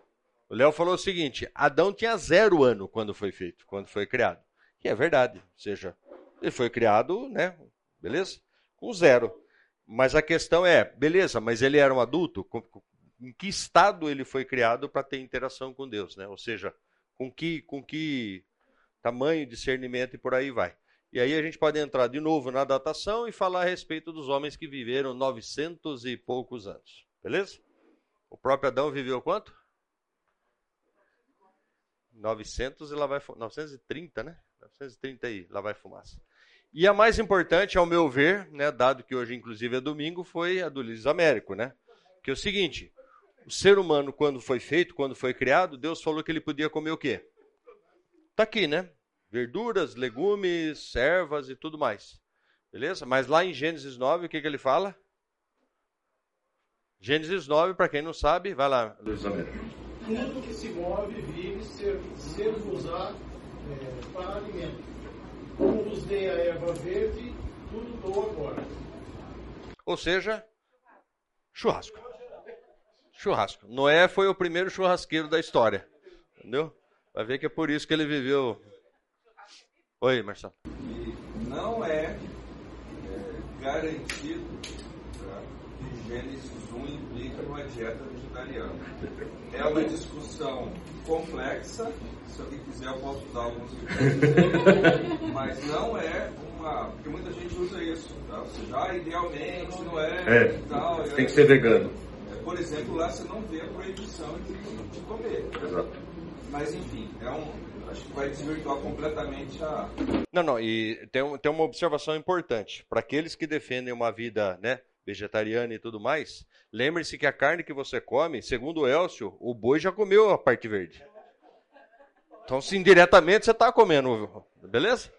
O Léo falou o seguinte: Adão tinha zero ano quando foi feito, quando foi criado. E é verdade. Ou seja, ele foi criado, né? Beleza? Com zero. Mas a questão é, beleza, mas ele era um adulto? Em que estado ele foi criado para ter interação com Deus, né? Ou seja, com que, com que tamanho, discernimento e por aí vai. E aí a gente pode entrar de novo na datação e falar a respeito dos homens que viveram 900 e poucos anos. Beleza? O próprio Adão viveu quanto? 900 e lá vai 930, né? 930 aí, lá vai fumaça. E a mais importante, ao meu ver, né, dado que hoje inclusive é domingo, foi a do Luiz Américo, né? Que é o seguinte, o ser humano quando foi feito, quando foi criado, Deus falou que ele podia comer o quê? Tá aqui, né? Verduras, legumes, ervas e tudo mais. Beleza? Mas lá em Gênesis 9, o que, que ele fala? Gênesis 9, para quem não sabe, vai lá, Luiz Américo. Tudo que se move, vive, ser, ser usar é, para alimento. Como vos dei a erva verde, tudo dou agora. Ou seja, churrasco. Churrasco. Noé foi o primeiro churrasqueiro da história. Entendeu? Vai ver que é por isso que ele viveu. Oi, Marcelo. E não é, é garantido Gênesis 1 implica uma dieta vegetariana. É uma discussão complexa. Se alguém quiser, eu posso dar alguns <laughs> Mas não é uma. Porque muita gente usa isso. Tá? Ou seja, ah, idealmente não é. é tal, tem é, que ser vegano. É, por exemplo, lá você não vê a proibição de, de comer. Exato. Mas enfim, é um, acho que vai desvirtuar completamente a. Não, não, e tem, tem uma observação importante. Para aqueles que defendem uma vida né, vegetariana e tudo mais, lembre-se que a carne que você come, segundo o Elcio, o boi já comeu a parte verde. Então, se indiretamente você está comendo, beleza?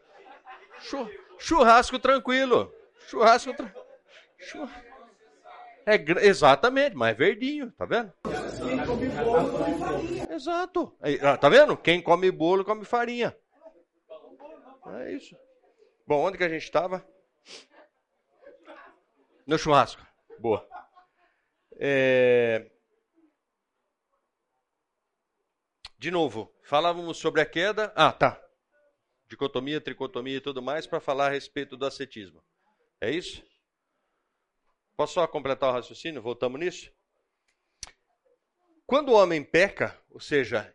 Churrasco tranquilo. Churrasco tranquilo. É, exatamente, mas é verdinho, tá vendo? Quem come bolo come farinha. Exato. Ah, tá vendo? Quem come bolo come farinha. É isso. Bom, onde que a gente estava? No churrasco. Boa. É... De novo, falávamos sobre a queda. Ah, tá. Dicotomia, tricotomia e tudo mais para falar a respeito do ascetismo. É isso? Posso só completar o raciocínio? Voltamos nisso? Quando o homem peca, ou seja,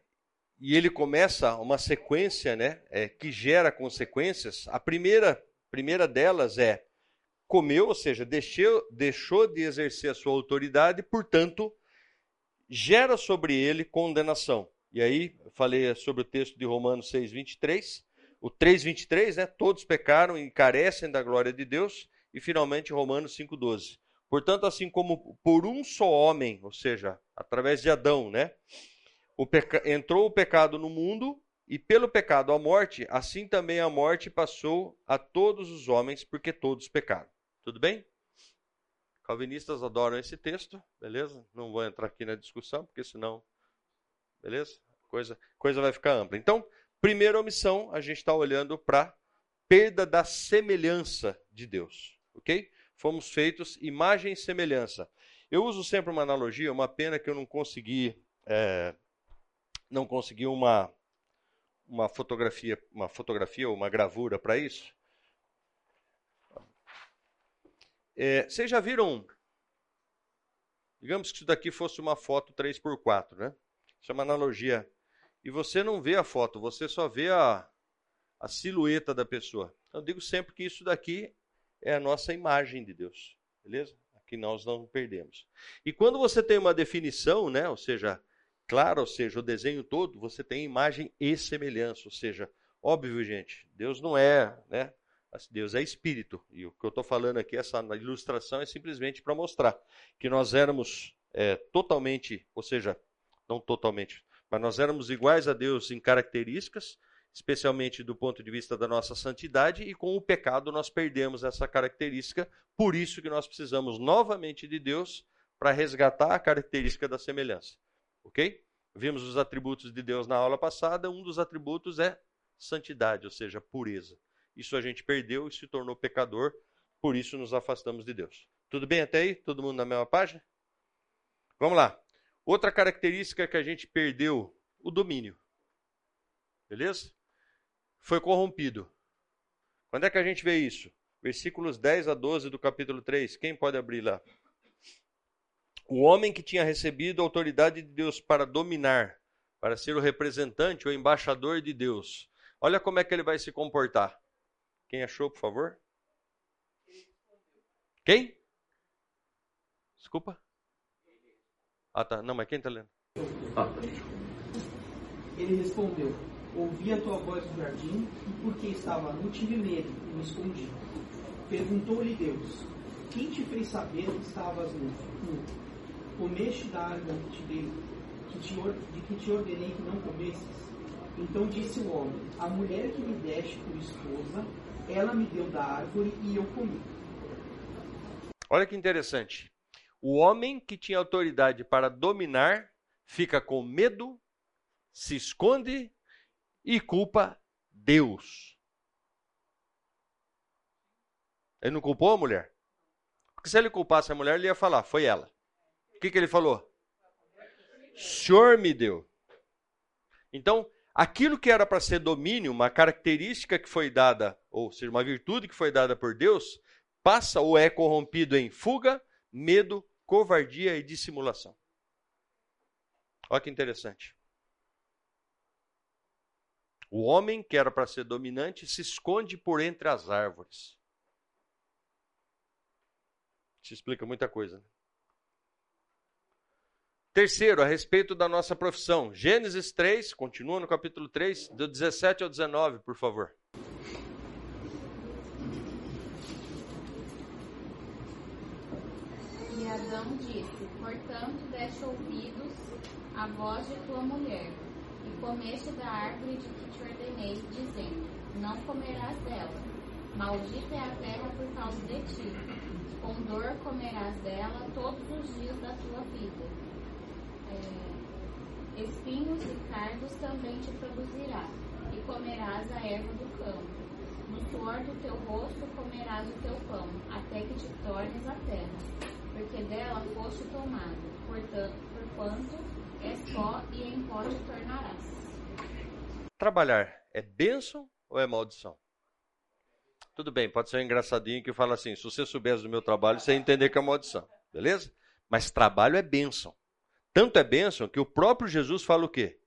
e ele começa uma sequência né, é, que gera consequências, a primeira, primeira delas é comeu, ou seja, deixou, deixou de exercer a sua autoridade, portanto, gera sobre ele condenação. E aí, falei sobre o texto de Romanos 6, 23. O 3, 23, né? Todos pecaram e carecem da glória de Deus. E finalmente, Romanos 5, 12. Portanto, assim como por um só homem, ou seja, através de Adão, né, o entrou o pecado no mundo e pelo pecado a morte, assim também a morte passou a todos os homens, porque todos pecaram. Tudo bem? Calvinistas adoram esse texto, beleza? Não vou entrar aqui na discussão, porque senão, beleza? Coisa, coisa vai ficar ampla. Então, primeira omissão, a gente está olhando para perda da semelhança de Deus, ok? fomos feitos imagem e semelhança. Eu uso sempre uma analogia, uma pena que eu não consegui, é, não consegui uma, uma fotografia, uma fotografia ou uma gravura para isso. É, vocês já viram? Digamos que isso daqui fosse uma foto 3x4, né? Isso é uma analogia. E você não vê a foto, você só vê a, a silhueta da pessoa. Eu digo sempre que isso daqui é a nossa imagem de Deus, beleza? Aqui nós não perdemos. E quando você tem uma definição, né, ou seja, claro, ou seja, o desenho todo, você tem imagem e semelhança, ou seja, óbvio, gente, Deus não é, né, Deus é espírito. E o que eu estou falando aqui, essa ilustração, é simplesmente para mostrar que nós éramos é, totalmente, ou seja, não totalmente, mas nós éramos iguais a Deus em características, especialmente do ponto de vista da nossa santidade, e com o pecado nós perdemos essa característica, por isso que nós precisamos novamente de Deus para resgatar a característica da semelhança. Ok? Vimos os atributos de Deus na aula passada, um dos atributos é santidade, ou seja, pureza. Isso a gente perdeu e se tornou pecador, por isso nos afastamos de Deus. Tudo bem até aí? Todo mundo na mesma página? Vamos lá. Outra característica que a gente perdeu, o domínio. Beleza? Foi corrompido. Quando é que a gente vê isso? Versículos 10 a 12 do capítulo 3. Quem pode abrir lá? O homem que tinha recebido a autoridade de Deus para dominar, para ser o representante, o embaixador de Deus. Olha como é que ele vai se comportar. Quem achou, por favor? Quem? Desculpa? Ah, tá. Não, mas quem está lendo? Ah. Ele respondeu: Ouvi a tua voz no jardim, e porque estava nu tive medo e me escondi. Perguntou-lhe Deus: Quem te fez saber que estavas nu? comeste da árvore que te dei, que te, de que te ordenei que não comesses? Então disse o homem: A mulher que me deste por esposa, ela me deu da árvore e eu comi. Olha que interessante. O homem que tinha autoridade para dominar fica com medo, se esconde e culpa Deus. Ele não culpou a mulher? Porque se ele culpasse a mulher, ele ia falar: foi ela. O que, que ele falou? Senhor me deu. Então, aquilo que era para ser domínio, uma característica que foi dada, ou seja, uma virtude que foi dada por Deus, passa ou é corrompido em fuga, medo, covardia e dissimulação. Olha que interessante. O homem que era para ser dominante se esconde por entre as árvores. Isso explica muita coisa. Né? Terceiro, a respeito da nossa profissão. Gênesis 3, continua no capítulo 3, do 17 ao 19, por favor. E Adão disse: Portanto, deixa ouvidos à voz de tua mulher, e comeste da árvore de que te ordenei, dizendo: Não comerás dela. Maldita é a terra por causa de ti. Com dor comerás dela todos os dias da tua vida é, espinhos e cardos também te produzirá, e comerás a erva do campo. No suor do teu rosto comerás o teu pão, até que te tornes a terra, porque dela foste tomado, portanto, porquanto és pó e em pó te tornarás. Trabalhar é bênção ou é maldição? Tudo bem, pode ser um engraçadinho que fala assim: se você soubesse do meu trabalho, você ia entender que é maldição, beleza? Mas trabalho é bênção. Tanto é bênção que o próprio Jesus fala o quê?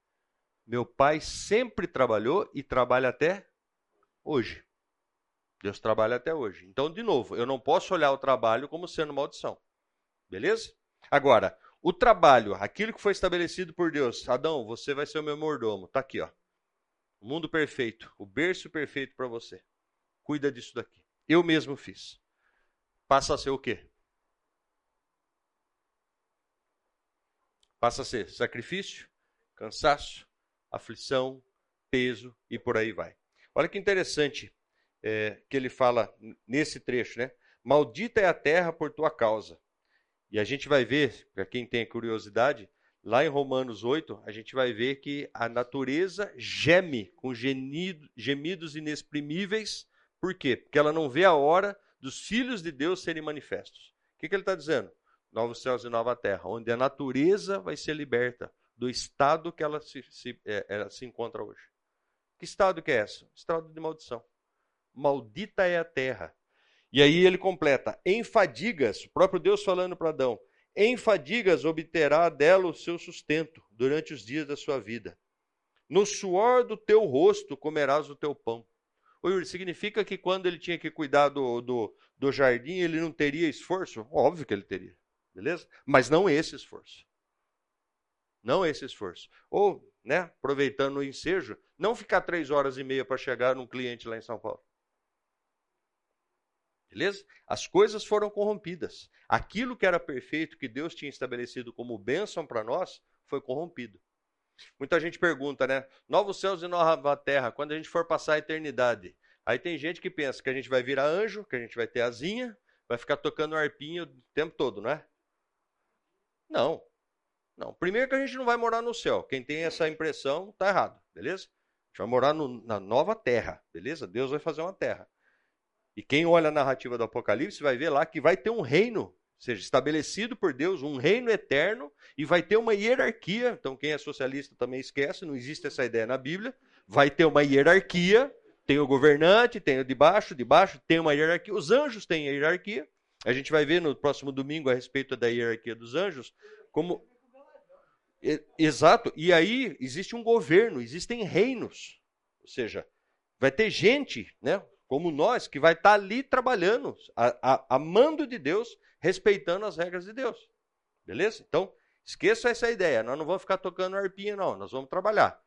Meu pai sempre trabalhou e trabalha até hoje. Deus trabalha até hoje. Então, de novo, eu não posso olhar o trabalho como sendo maldição. Beleza? Agora, o trabalho, aquilo que foi estabelecido por Deus, Adão, você vai ser o meu mordomo. Está aqui, ó. O mundo perfeito, o berço perfeito para você. Cuida disso daqui. Eu mesmo fiz. Passa a ser o quê? Passa a ser sacrifício, cansaço, aflição, peso e por aí vai. Olha que interessante é, que ele fala nesse trecho, né? Maldita é a terra por tua causa. E a gente vai ver, para quem tem curiosidade, lá em Romanos 8, a gente vai ver que a natureza geme com gemido, gemidos inexprimíveis. Por quê? Porque ela não vê a hora dos filhos de Deus serem manifestos. O que, que ele está dizendo? Novos céus e nova terra, onde a natureza vai ser liberta do estado que ela se, se, é, ela se encontra hoje. Que estado que é esse? Estado de maldição. Maldita é a terra. E aí ele completa: em fadigas, o próprio Deus falando para Adão, em fadigas obterá dela o seu sustento durante os dias da sua vida. No suor do teu rosto comerás o teu pão. Ô Yuri, significa que quando ele tinha que cuidar do, do, do jardim, ele não teria esforço? Óbvio que ele teria. Beleza? Mas não esse esforço. Não esse esforço. Ou, né, aproveitando o ensejo, não ficar três horas e meia para chegar num cliente lá em São Paulo. Beleza? As coisas foram corrompidas. Aquilo que era perfeito, que Deus tinha estabelecido como bênção para nós, foi corrompido. Muita gente pergunta, né? Novos céus e nova terra, quando a gente for passar a eternidade. Aí tem gente que pensa que a gente vai virar anjo, que a gente vai ter asinha, vai ficar tocando arpinho o tempo todo, não é? Não. Não. Primeiro que a gente não vai morar no céu. Quem tem essa impressão está errado, beleza? A gente vai morar no, na nova terra, beleza? Deus vai fazer uma terra. E quem olha a narrativa do Apocalipse vai ver lá que vai ter um reino, seja, estabelecido por Deus, um reino eterno, e vai ter uma hierarquia. Então, quem é socialista também esquece, não existe essa ideia na Bíblia. Vai ter uma hierarquia, tem o governante, tem o de baixo, de baixo tem uma hierarquia. Os anjos têm a hierarquia. A gente vai ver no próximo domingo a respeito da hierarquia dos anjos, como. Exato. E aí existe um governo, existem reinos. Ou seja, vai ter gente, né? como nós, que vai estar ali trabalhando, a, a, amando de Deus, respeitando as regras de Deus. Beleza? Então, esqueça essa ideia. Nós não vamos ficar tocando arpinha, não. Nós vamos trabalhar.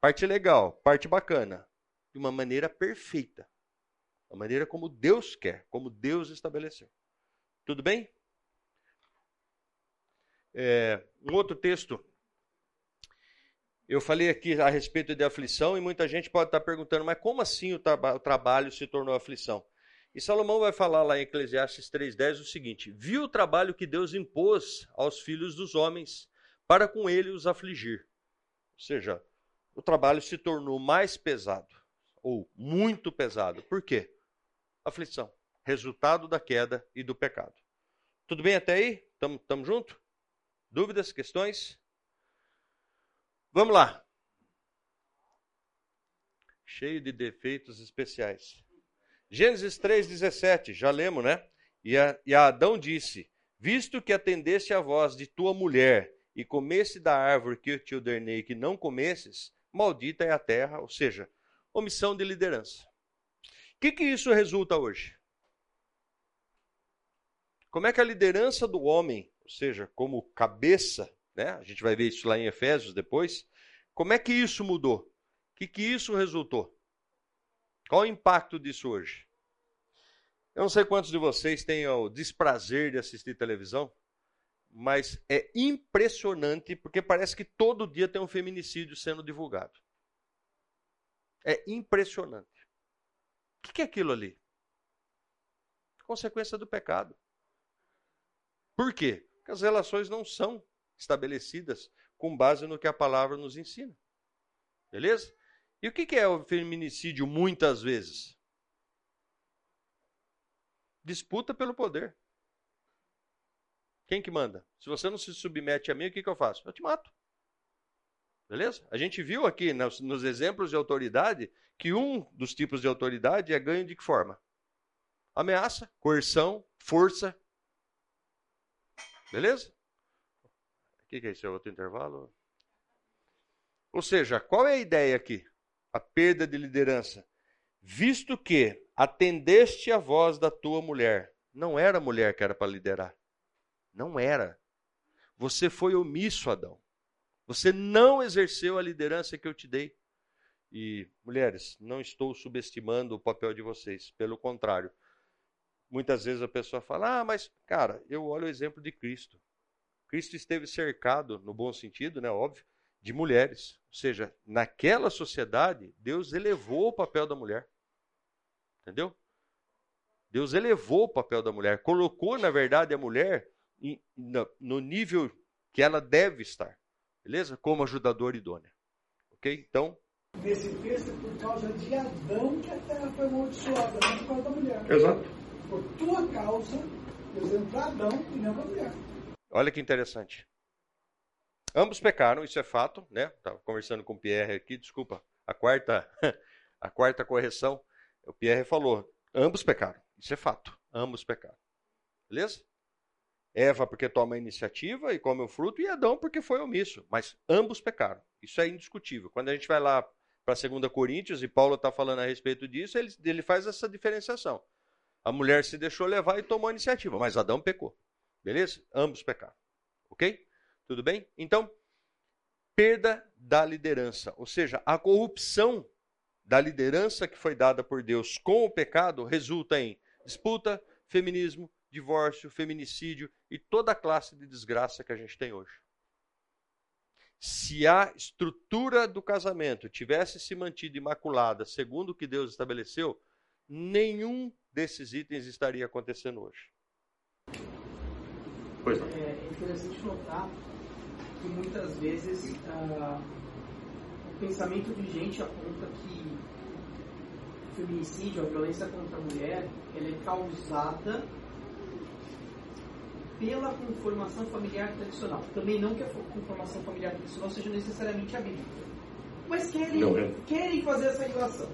Parte legal, parte bacana, de uma maneira perfeita. A maneira como Deus quer, como Deus estabeleceu. Tudo bem? É, um outro texto eu falei aqui a respeito de aflição e muita gente pode estar perguntando, mas como assim o, o trabalho se tornou aflição? E Salomão vai falar lá em Eclesiastes 3,10 o seguinte: Viu o trabalho que Deus impôs aos filhos dos homens para com ele os afligir. Ou seja, o trabalho se tornou mais pesado, ou muito pesado. Por quê? Aflição. Resultado da queda e do pecado. Tudo bem até aí? Estamos juntos? Dúvidas, questões? Vamos lá. Cheio de defeitos especiais. Gênesis 3,17, já lemos, né? E a, e a Adão disse: Visto que atendeste a voz de tua mulher e comesse da árvore que eu te ordenei que não comesses, maldita é a terra, ou seja, omissão de liderança. O que, que isso resulta hoje? Como é que a liderança do homem, ou seja, como cabeça né? A gente vai ver isso lá em Efésios depois. Como é que isso mudou? O que, que isso resultou? Qual o impacto disso hoje? Eu não sei quantos de vocês têm o desprazer de assistir televisão, mas é impressionante porque parece que todo dia tem um feminicídio sendo divulgado. É impressionante. O que é aquilo ali? Consequência do pecado. Por quê? Porque as relações não são estabelecidas com base no que a palavra nos ensina. Beleza? E o que é o feminicídio muitas vezes? Disputa pelo poder. Quem que manda? Se você não se submete a mim, o que, que eu faço? Eu te mato. Beleza? A gente viu aqui nos, nos exemplos de autoridade que um dos tipos de autoridade é ganho de que forma? Ameaça, coerção, força. Beleza? que, que é isso? É outro intervalo? Ou seja, qual é a ideia aqui? A perda de liderança. Visto que atendeste a voz da tua mulher. Não era a mulher que era para liderar. Não era. Você foi omisso, Adão. Você não exerceu a liderança que eu te dei. E, mulheres, não estou subestimando o papel de vocês. Pelo contrário. Muitas vezes a pessoa fala: Ah, mas, cara, eu olho o exemplo de Cristo. Cristo esteve cercado, no bom sentido, né, óbvio, de mulheres. Ou seja, naquela sociedade, Deus elevou o papel da mulher. Entendeu? Deus elevou o papel da mulher, colocou, na verdade, a mulher no nível que ela deve estar. Beleza? Como ajudadora idônea. Ok? Então. Nesse texto, por causa de Adão, que a terra foi amaldiçoada, não por causa da mulher. Exato. Por tua causa, para Adão e não a mulher. Olha que interessante. Ambos pecaram, isso é fato, né? Estava conversando com o Pierre aqui, desculpa, a quarta, <laughs> a quarta correção. O Pierre falou: ambos pecaram, isso é fato, ambos pecaram. Beleza? Eva porque toma a iniciativa e come o fruto, e Adão porque foi omisso. Mas ambos pecaram. Isso é indiscutível. Quando a gente vai lá para 2 Coríntios, e Paulo está falando a respeito disso, ele, ele faz essa diferenciação. A mulher se deixou levar e tomou a iniciativa, mas Adão pecou. Beleza? Ambos pecaram. Ok? Tudo bem? Então, perda da liderança, ou seja, a corrupção da liderança que foi dada por Deus com o pecado resulta em Disputa, feminismo, divórcio, feminicídio e toda a classe de desgraça que a gente tem hoje. Se a estrutura do casamento tivesse se mantido imaculada, segundo o que Deus estabeleceu, nenhum desses itens estaria acontecendo hoje. Pois não. É interessante notar que muitas vezes ah, o pensamento vigente aponta que o feminicídio, a violência contra a mulher, ela é causada pela conformação familiar tradicional. Também não que a conformação familiar tradicional seja necessariamente a bíblica. Mas querem, é. querem fazer essa relação.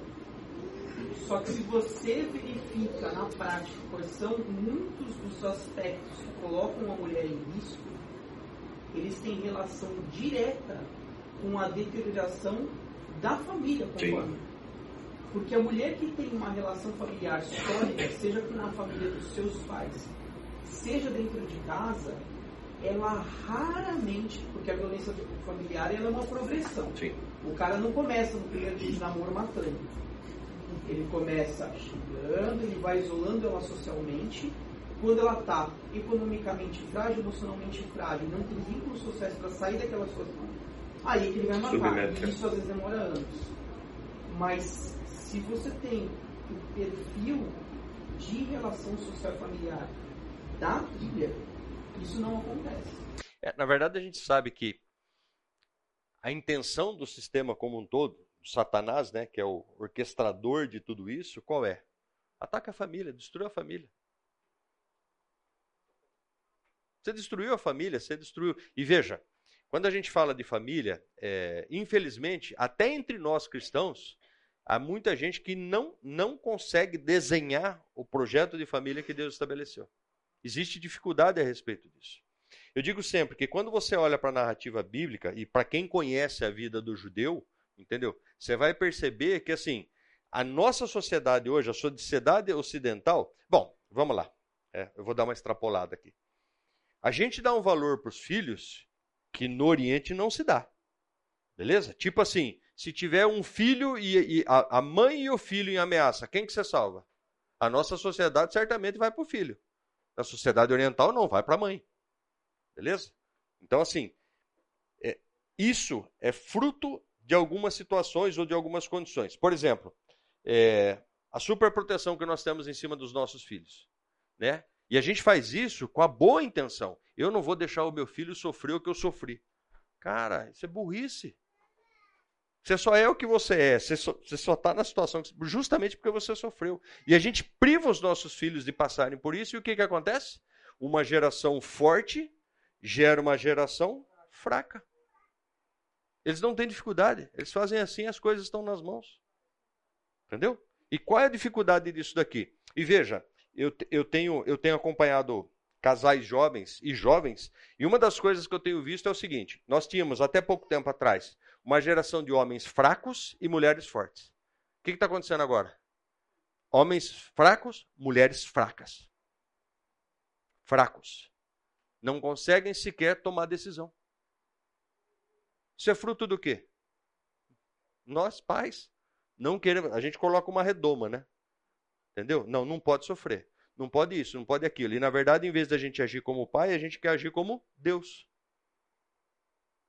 Só que se você verifica na prática quais são muitos dos aspectos que colocam a mulher em risco, eles têm relação direta com a deterioração da família como Porque a mulher que tem uma relação familiar sólida, seja na família dos seus pais, seja dentro de casa, ela raramente, porque a violência familiar é uma progressão. Sim. O cara não começa no primeiro dia de namoro matando. Ele começa xingando, ele vai isolando ela socialmente. Quando ela está economicamente frágil, emocionalmente frágil, não tem vínculos sociais para sair daquela situação, aí é que ele vai matar. E isso às vezes demora anos. Mas se você tem o perfil de relação social familiar da Bíblia, isso não acontece. É, na verdade, a gente sabe que a intenção do sistema como um todo, Satanás, né, que é o orquestrador de tudo isso, qual é? Ataca a família, destrua a família. Você destruiu a família, você destruiu. E veja, quando a gente fala de família, é, infelizmente, até entre nós cristãos, há muita gente que não, não consegue desenhar o projeto de família que Deus estabeleceu. Existe dificuldade a respeito disso. Eu digo sempre que quando você olha para a narrativa bíblica, e para quem conhece a vida do judeu, entendeu? Você vai perceber que, assim, a nossa sociedade hoje, a sociedade ocidental. Bom, vamos lá. É, eu vou dar uma extrapolada aqui. A gente dá um valor para os filhos que no Oriente não se dá. Beleza? Tipo assim, se tiver um filho e, e a, a, mãe e o filho em ameaça, quem que você salva? A nossa sociedade certamente vai para o filho. Na sociedade oriental, não, vai para a mãe. Beleza? Então, assim, é, isso é fruto de algumas situações ou de algumas condições. Por exemplo, é, a superproteção que nós temos em cima dos nossos filhos. Né? E a gente faz isso com a boa intenção. Eu não vou deixar o meu filho sofrer o que eu sofri. Cara, isso é burrice. Você só é o que você é. Você só está na situação justamente porque você sofreu. E a gente priva os nossos filhos de passarem por isso. E o que, que acontece? Uma geração forte gera uma geração fraca. Eles não têm dificuldade. Eles fazem assim, as coisas estão nas mãos. Entendeu? E qual é a dificuldade disso daqui? E veja, eu, eu, tenho, eu tenho acompanhado casais jovens e jovens, e uma das coisas que eu tenho visto é o seguinte: nós tínhamos até pouco tempo atrás uma geração de homens fracos e mulheres fortes. O que está acontecendo agora? Homens fracos, mulheres fracas. Fracos. Não conseguem sequer tomar decisão. Isso é fruto do quê? Nós, pais, não queremos. A gente coloca uma redoma, né? Entendeu? Não, não pode sofrer. Não pode isso, não pode aquilo. E na verdade, em vez da gente agir como pai, a gente quer agir como Deus.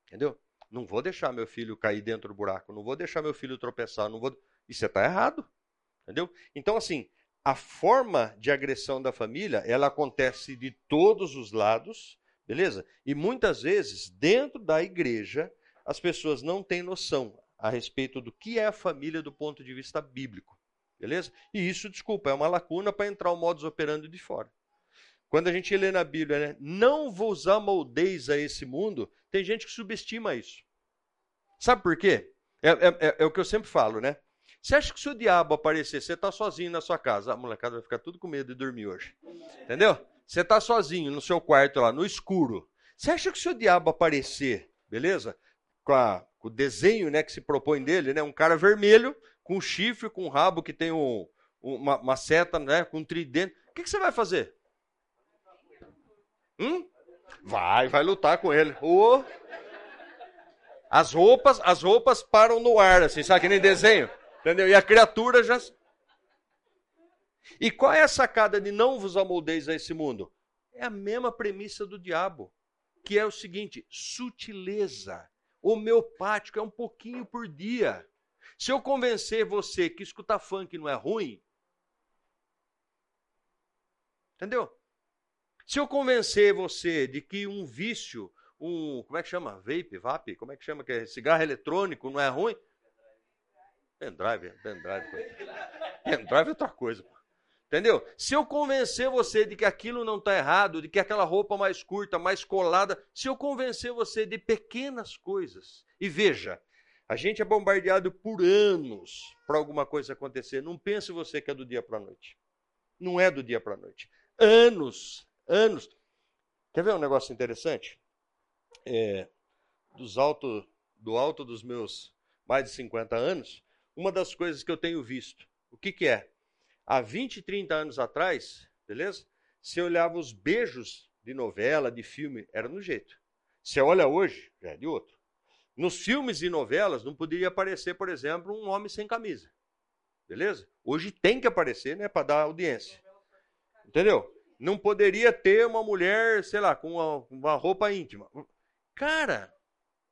Entendeu? Não vou deixar meu filho cair dentro do buraco, não vou deixar meu filho tropeçar, não vou. Isso está errado. Entendeu? Então, assim, a forma de agressão da família, ela acontece de todos os lados, beleza? E muitas vezes, dentro da igreja, as pessoas não têm noção a respeito do que é a família do ponto de vista bíblico, beleza? E isso, desculpa, é uma lacuna para entrar o modus operandi de fora. Quando a gente lê na Bíblia, né, não vos amoldeis a esse mundo, tem gente que subestima isso. Sabe por quê? É, é, é, é o que eu sempre falo, né? Você acha que se o diabo aparecer, você está sozinho na sua casa, a molecada vai ficar tudo com medo de dormir hoje. Entendeu? Você está sozinho no seu quarto lá, no escuro. Você acha que se o diabo aparecer, beleza? Com, a, com o desenho né, que se propõe dele, né? Um cara vermelho, com chifre, com rabo que tem um, uma, uma, seta, né? Com um tridente. O que, que você vai fazer? Hum? Vai, vai lutar com ele. Oh. As roupas, as roupas param no ar, assim, sabe que nem desenho? Entendeu? E a criatura já. E qual é a sacada de não vos amoldeis a esse mundo? É a mesma premissa do diabo, que é o seguinte: sutileza, homeopático, é um pouquinho por dia. Se eu convencer você que escutar funk não é ruim, entendeu? Se eu convencer você de que um vício, um, como é que chama? Vape, vape, como é que chama? Que é cigarro eletrônico não é ruim? Pendrive, pendrive. Pendrive é outra coisa. Entendeu? Se eu convencer você de que aquilo não está errado, de que aquela roupa mais curta, mais colada, se eu convencer você de pequenas coisas, e veja, a gente é bombardeado por anos para alguma coisa acontecer. Não pense você que é do dia para a noite. Não é do dia para a noite. Anos, anos. Quer ver um negócio interessante? É, dos alto, do alto dos meus mais de 50 anos, uma das coisas que eu tenho visto, o que, que é? Há 20, 30 anos atrás, beleza? Você olhava os beijos de novela, de filme, era no jeito. Você olha hoje, já é de outro. Nos filmes e novelas não poderia aparecer, por exemplo, um homem sem camisa. Beleza? Hoje tem que aparecer, né, para dar audiência. Entendeu? Não poderia ter uma mulher, sei lá, com uma, uma roupa íntima. Cara,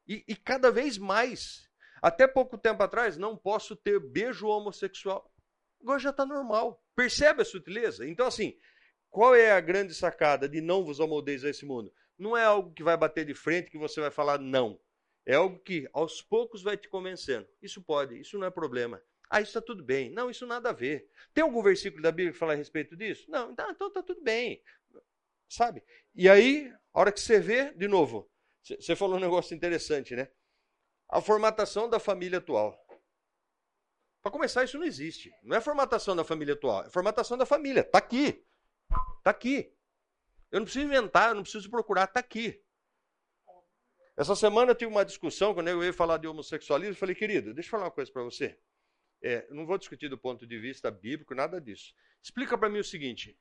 e, e cada vez mais. Até pouco tempo atrás, não posso ter beijo homossexual agora já está normal. Percebe a sutileza? Então, assim, qual é a grande sacada de não vos amoldeis a esse mundo? Não é algo que vai bater de frente que você vai falar não. É algo que aos poucos vai te convencendo. Isso pode, isso não é problema. Ah, isso está tudo bem. Não, isso nada a ver. Tem algum versículo da Bíblia que fala a respeito disso? Não, então está então tudo bem. Sabe? E aí, a hora que você vê, de novo, você falou um negócio interessante, né? A formatação da família atual. Para começar, isso não existe. Não é formatação da família atual, é formatação da família. Está aqui. Está aqui. Eu não preciso inventar, eu não preciso procurar, está aqui. Essa semana eu tive uma discussão, quando eu ia falar de homossexualismo, eu falei, querido, deixa eu falar uma coisa para você. É, não vou discutir do ponto de vista bíblico, nada disso. Explica para mim o seguinte: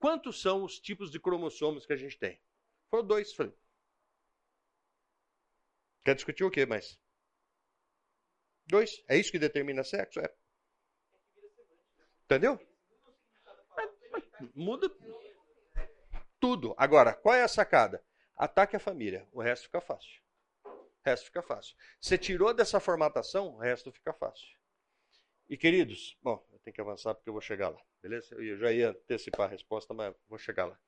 quantos são os tipos de cromossomos que a gente tem? Foram dois. Falei. Quer discutir o quê mais? Dois. É isso que determina sexo? É. Entendeu? Muda tudo. Agora, qual é a sacada? Ataque a família. O resto fica fácil. O resto fica fácil. Você tirou dessa formatação, o resto fica fácil. E queridos, bom, eu tenho que avançar porque eu vou chegar lá, beleza? Eu já ia antecipar a resposta, mas vou chegar lá.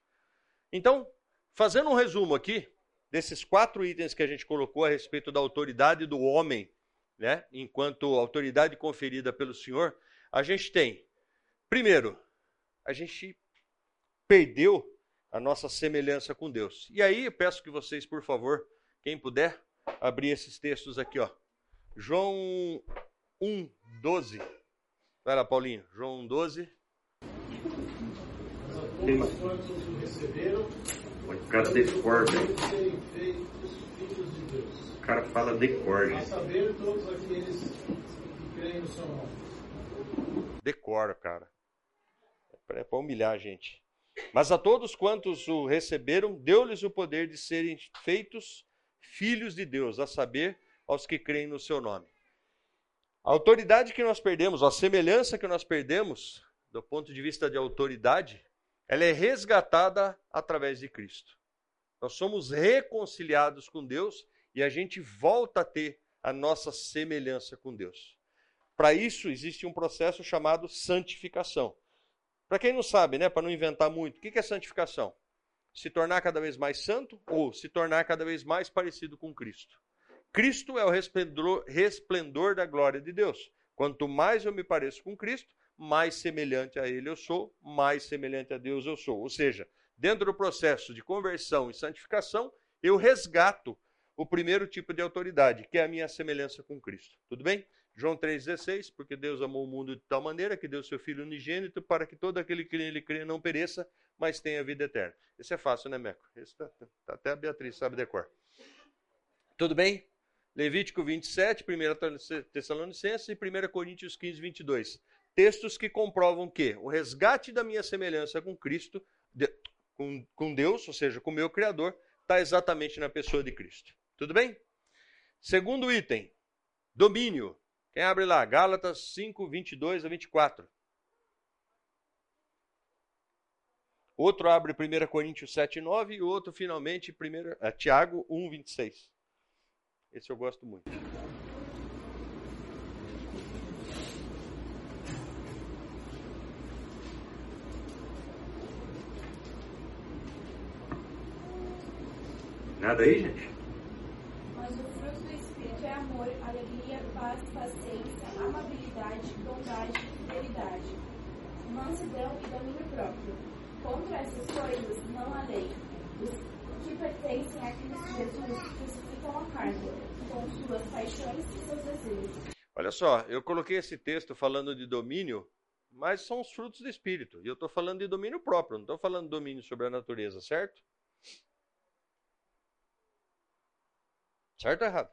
Então, fazendo um resumo aqui desses quatro itens que a gente colocou a respeito da autoridade do homem né, enquanto autoridade conferida pelo Senhor, a gente tem, primeiro, a gente perdeu a nossa semelhança com Deus. E aí eu peço que vocês, por favor, quem puder, abrir esses textos aqui, ó. João 1, 12. Vai lá, Paulinho. João 1, 12. receberam, o cara decorda cara fala decorde. A saber todos aqueles que creem no seu nome. Decora, cara. É para humilhar a gente. Mas a todos quantos o receberam, deu-lhes o poder de serem feitos filhos de Deus, a saber, aos que creem no seu nome. A autoridade que nós perdemos, a semelhança que nós perdemos, do ponto de vista de autoridade, ela é resgatada através de Cristo. Nós somos reconciliados com Deus e a gente volta a ter a nossa semelhança com Deus. Para isso, existe um processo chamado santificação. Para quem não sabe, né, para não inventar muito, o que é santificação? Se tornar cada vez mais santo ou se tornar cada vez mais parecido com Cristo. Cristo é o resplendor, resplendor da glória de Deus. Quanto mais eu me pareço com Cristo, mais semelhante a Ele eu sou, mais semelhante a Deus eu sou. Ou seja, dentro do processo de conversão e santificação, eu resgato o primeiro tipo de autoridade, que é a minha semelhança com Cristo. Tudo bem? João 3,16, porque Deus amou o mundo de tal maneira que deu seu Filho unigênito para que todo aquele que nele crê não pereça, mas tenha vida eterna. Esse é fácil, né, Meco? Esse tá, tá, até a Beatriz sabe decor. Tudo bem? Levítico 27, 1 Tessalonicenses e 1 Coríntios 15, 22. Textos que comprovam que o resgate da minha semelhança com Cristo, de, com, com Deus, ou seja, com o meu Criador, está exatamente na pessoa de Cristo. Tudo bem? Segundo item, domínio. Quem abre lá? Gálatas 5, 22 a 24. Outro abre 1 Coríntios 7, 9 e outro, finalmente, 1, é, Tiago 1, 26. Esse eu gosto muito. Nada aí, gente? Mas o fruto do Espírito é amor, alegria, paz, paciência, bondade, fidelidade, mansidão e domínio próprio. Contra essas coisas não há lei. Os que pertencem a Cristo Jesus crucificam a carne, com suas paixões e seus desejos. Olha só, eu coloquei esse texto falando de domínio, mas são os frutos do Espírito. E eu estou falando de domínio próprio, não estou falando de domínio sobre a natureza, certo? Certo ou errado?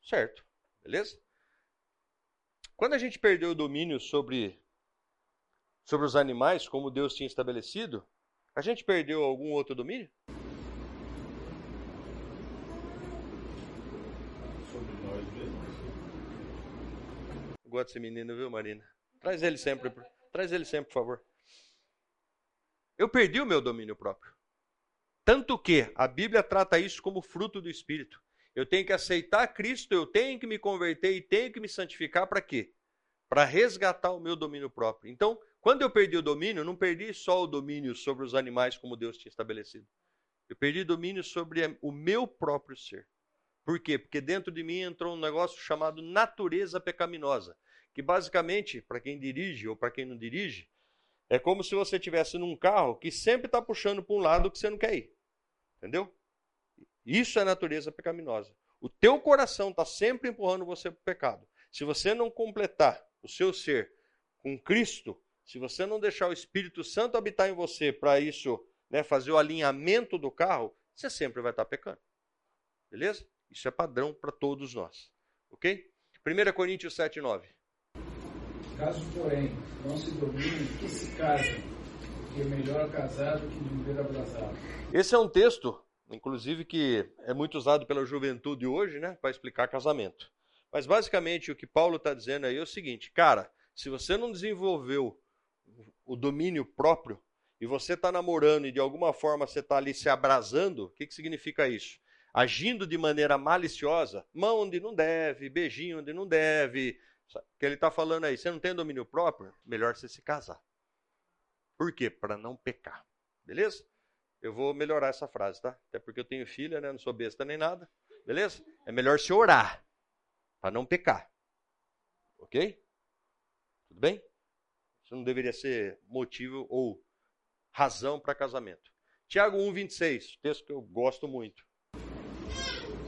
Certo. Beleza? Quando a gente perdeu o domínio sobre, sobre os animais, como Deus tinha estabelecido, a gente perdeu algum outro domínio? Sobre nós mesmos. Gosto desse menino, viu, Marina? Traz ele sempre, traz ele sempre, por favor. Eu perdi o meu domínio próprio. Tanto que a Bíblia trata isso como fruto do Espírito. Eu tenho que aceitar Cristo, eu tenho que me converter e tenho que me santificar para quê? Para resgatar o meu domínio próprio. Então, quando eu perdi o domínio, não perdi só o domínio sobre os animais como Deus tinha estabelecido. Eu perdi domínio sobre o meu próprio ser. Por quê? Porque dentro de mim entrou um negócio chamado natureza pecaminosa, que basicamente, para quem dirige ou para quem não dirige, é como se você estivesse num carro que sempre está puxando para um lado que você não quer ir. Entendeu? Isso é natureza pecaminosa. O teu coração está sempre empurrando você para o pecado. Se você não completar o seu ser com Cristo, se você não deixar o Espírito Santo habitar em você para isso, né, fazer o alinhamento do carro, você sempre vai estar tá pecando. Beleza? Isso é padrão para todos nós. Ok? 1 Coríntios 7, 9. Caso, porém, não se domine, que se casem, que é melhor casado que viver abrasado. Esse é um texto, inclusive, que é muito usado pela juventude hoje, né, para explicar casamento. Mas basicamente o que Paulo está dizendo aí é o seguinte, cara, se você não desenvolveu o domínio próprio e você está namorando e de alguma forma você está ali se abrasando, o que, que significa isso? Agindo de maneira maliciosa, mão onde não deve, beijinho onde não deve. O que ele está falando aí, você não tem domínio próprio? Melhor você se casar. Por quê? Para não pecar. Beleza? Eu vou melhorar essa frase, tá? Até porque eu tenho filha, né? Não sou besta nem nada. Beleza? É melhor se orar para não pecar. Ok? Tudo bem? Isso não deveria ser motivo ou razão para casamento. Tiago 1,26, texto que eu gosto muito.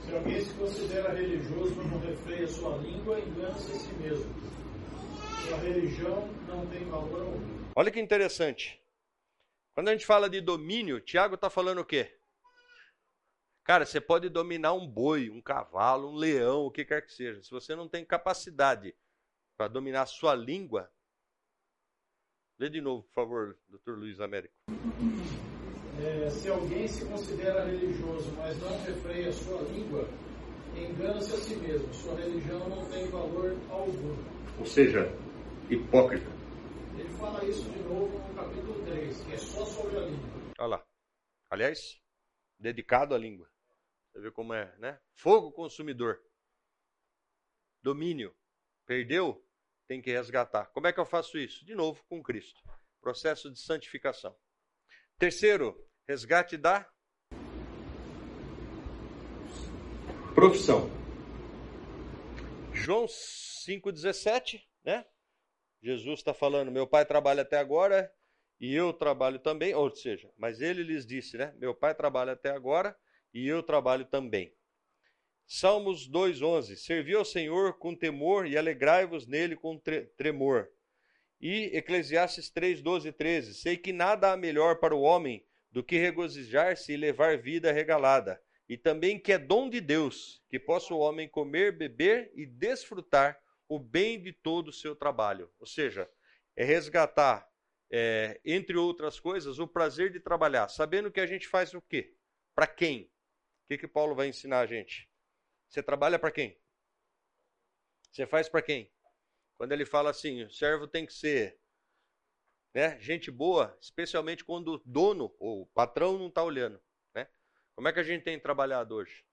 Se alguém se considera religioso, mas não refreia sua língua, engana-se a si mesmo. Sua religião não tem valor algum. Olha que interessante. Quando a gente fala de domínio, Tiago está falando o quê? Cara, você pode dominar um boi, um cavalo, um leão, o que quer que seja. Se você não tem capacidade para dominar a sua língua, lê de novo, por favor, doutor Luiz Américo. É, se alguém se considera religioso, mas não refreia a sua língua, engana-se a si mesmo. Sua religião não tem valor algum. Ou seja, hipócrita. Ele fala isso de novo no capítulo 3, que é só sobre a língua. Olha lá. Aliás, dedicado à língua. Você vê como é, né? Fogo consumidor. Domínio. Perdeu? Tem que resgatar. Como é que eu faço isso? De novo, com Cristo. Processo de santificação. Terceiro, resgate da profissão. João 5,17, né? Jesus está falando: meu pai trabalha até agora e eu trabalho também. Ou seja, mas ele lhes disse, né? Meu pai trabalha até agora e eu trabalho também. Salmos 2,11: Servi ao Senhor com temor e alegrai-vos nele com tremor. E Eclesiastes 3, 12 e 13: Sei que nada há melhor para o homem do que regozijar-se e levar vida regalada, e também que é dom de Deus que possa o homem comer, beber e desfrutar o bem de todo o seu trabalho. Ou seja, é resgatar, é, entre outras coisas, o prazer de trabalhar, sabendo que a gente faz o quê? Para quem? O que, que Paulo vai ensinar a gente? Você trabalha para quem? Você faz para quem? Quando ele fala assim, o servo tem que ser né? Gente boa, especialmente quando o dono ou o patrão não está olhando, né? Como é que a gente tem trabalhado hoje?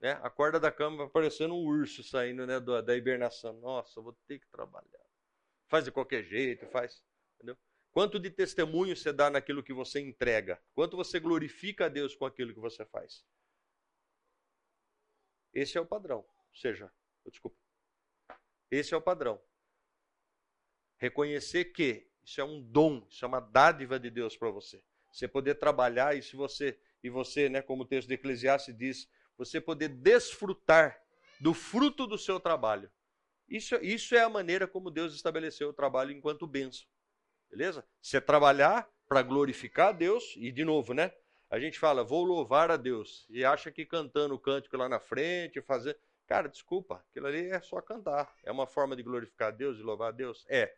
Né? Acorda da cama parecendo um urso saindo né, da hibernação. Nossa, vou ter que trabalhar. Faz de qualquer jeito, faz. Entendeu? Quanto de testemunho você dá naquilo que você entrega? Quanto você glorifica a Deus com aquilo que você faz? Esse é o padrão. Ou seja, desculpa. Esse é o padrão. Reconhecer que isso é um dom, isso é uma dádiva de Deus para você. Você poder trabalhar e se você e você, né, como o texto de Eclesiastes diz, você poder desfrutar do fruto do seu trabalho. Isso, isso é a maneira como Deus estabeleceu o trabalho enquanto benção. Beleza? Você trabalhar para glorificar a Deus, e de novo, né? A gente fala, vou louvar a Deus, e acha que cantando o cântico lá na frente, fazer. Cara, desculpa, aquilo ali é só cantar. É uma forma de glorificar a Deus e louvar a Deus? É.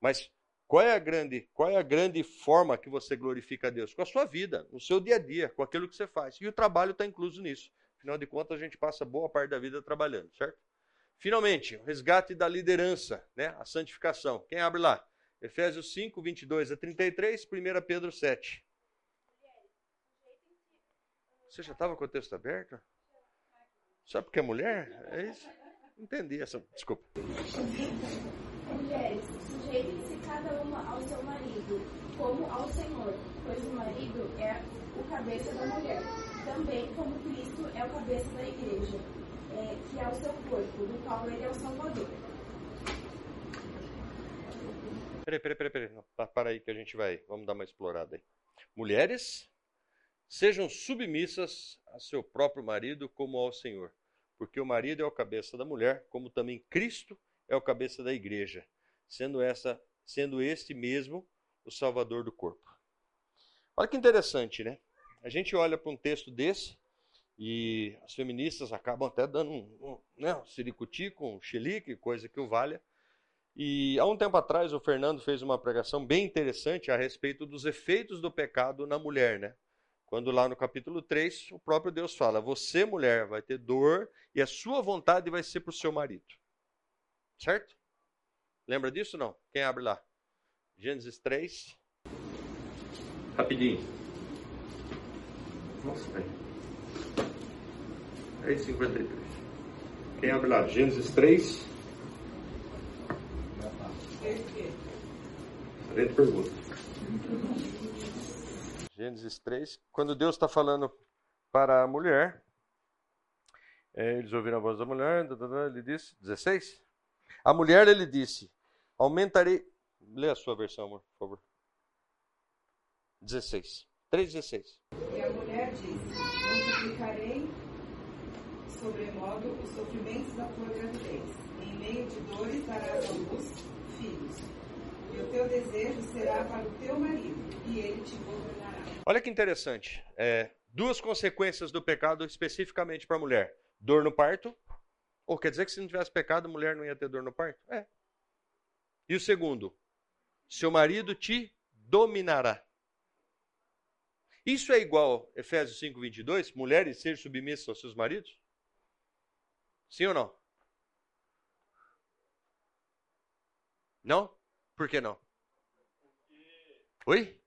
Mas qual é a grande, qual é a grande forma que você glorifica a Deus? Com a sua vida, no seu dia a dia, com aquilo que você faz. E o trabalho está incluso nisso. Afinal de contas, a gente passa boa parte da vida trabalhando, certo? Finalmente, o resgate da liderança, né? a santificação. Quem abre lá? Efésios 5, 22 a 33, 1 Pedro 7. Você já estava com o texto aberto? Só porque é mulher? É isso? Entendi essa. Desculpa. Mulheres, sujeitem-se cada uma ao seu marido, como ao Senhor, pois o marido é o cabeça da mulher também como Cristo é o cabeça da igreja, é, que é o seu corpo, do qual ele é o Salvador. Peraí, peraí, peraí, peraí. Para aí que a gente vai. Vamos dar uma explorada aí. Mulheres, sejam submissas a seu próprio marido como ao Senhor. Porque o marido é o cabeça da mulher, como também Cristo é o cabeça da igreja, sendo essa, sendo este mesmo o salvador do corpo. Olha que interessante, né? A gente olha para um texto desse e as feministas acabam até dando um, um, né, um siricuti com um xilique, coisa que o valha. E há um tempo atrás o Fernando fez uma pregação bem interessante a respeito dos efeitos do pecado na mulher, né? Quando lá no capítulo 3 o próprio Deus fala: Você, mulher, vai ter dor e a sua vontade vai ser para o seu marido. Certo? Lembra disso não? Quem abre lá? Gênesis 3. Rapidinho. Nossa, velho. É 53. Quem abre lá? Gênesis 3. Lente pergunta. Gênesis 3. Quando Deus está falando para a mulher, é, eles ouviram a voz da mulher, ele disse, 16. A mulher, ele disse, aumentarei. Lê a sua versão, amor, por favor. 16. 3,16. Mulher disse: Multiplicarei sobremodo os sofrimentos da tua gravidez. Em meio de dores darás à luz filhos. E o teu desejo será para o teu marido, e ele te governará. Olha que interessante. É, duas consequências do pecado especificamente para a mulher: dor no parto. Ou quer dizer que se não tivesse pecado, a mulher não ia ter dor no parto? É. E o segundo: seu marido te dominará. Isso é igual Efésios 5, 22? Mulheres sejam submissas aos seus maridos? Sim ou não? Não? Por que não? Oi?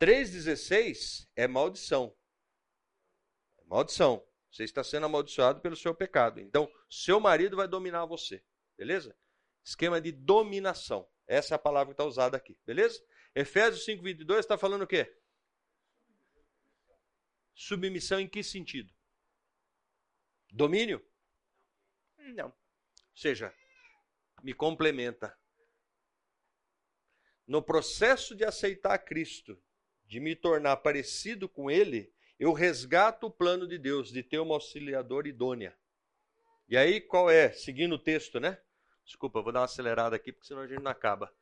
3,16 é maldição. É maldição. Você está sendo amaldiçoado pelo seu pecado. Então, seu marido vai dominar você. Beleza? Esquema de dominação. Essa é a palavra que está usada aqui. Beleza? Efésios 5, 22 está falando o quê? Submissão em que sentido? Domínio? Não. Ou seja, me complementa. No processo de aceitar Cristo, de me tornar parecido com Ele, eu resgato o plano de Deus de ter uma auxiliadora idônea. E aí, qual é? Seguindo o texto, né? Desculpa, vou dar uma acelerada aqui, porque senão a gente não acaba.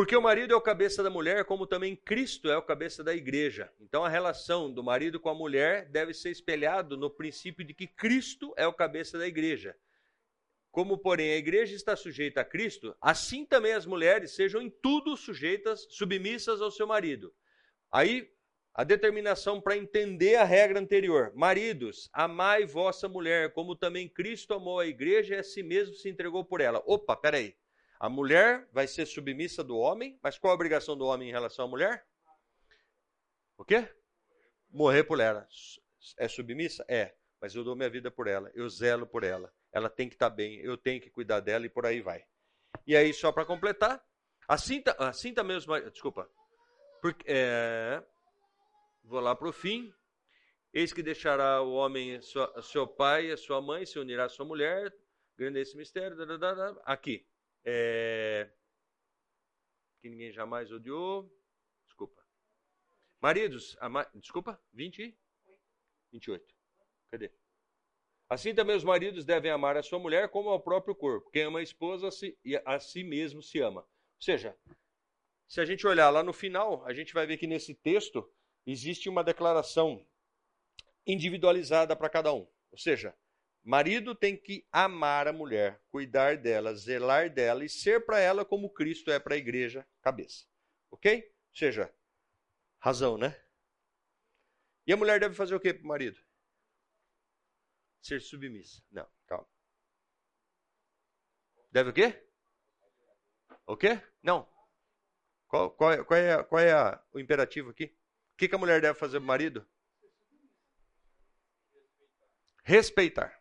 Porque o marido é o cabeça da mulher, como também Cristo é o cabeça da igreja. Então a relação do marido com a mulher deve ser espelhado no princípio de que Cristo é o cabeça da igreja. Como, porém, a igreja está sujeita a Cristo, assim também as mulheres sejam em tudo sujeitas, submissas ao seu marido. Aí, a determinação para entender a regra anterior. Maridos, amai vossa mulher, como também Cristo amou a igreja e a si mesmo se entregou por ela. Opa, peraí. A mulher vai ser submissa do homem, mas qual a obrigação do homem em relação à mulher? O quê? Morrer por ela. É submissa? É. Mas eu dou minha vida por ela, eu zelo por ela. Ela tem que estar bem, eu tenho que cuidar dela e por aí vai. E aí, só para completar, assim, assim também os. Desculpa. Porque, é, vou lá para o fim. Eis que deixará o homem sua, seu pai e a sua mãe, se unirá à sua mulher. Grande é esse mistério. Aqui. É, que ninguém jamais odiou. Desculpa. Maridos, ama, desculpa, 20 28. Cadê? Assim também os maridos devem amar a sua mulher como ao próprio corpo. Quem ama a esposa a si mesmo se ama. Ou seja, se a gente olhar lá no final, a gente vai ver que nesse texto existe uma declaração individualizada para cada um. Ou seja, marido tem que amar a mulher, cuidar dela, zelar dela e ser para ela como Cristo é para a igreja, cabeça. Ok? Ou seja, razão, né? E a mulher deve fazer o que para o marido? Ser submissa. Não, calma. Deve o quê? O quê? Não. Qual, qual, é, qual é, qual é a, o imperativo aqui? que, que a mulher deve fazer para o marido? Respeitar.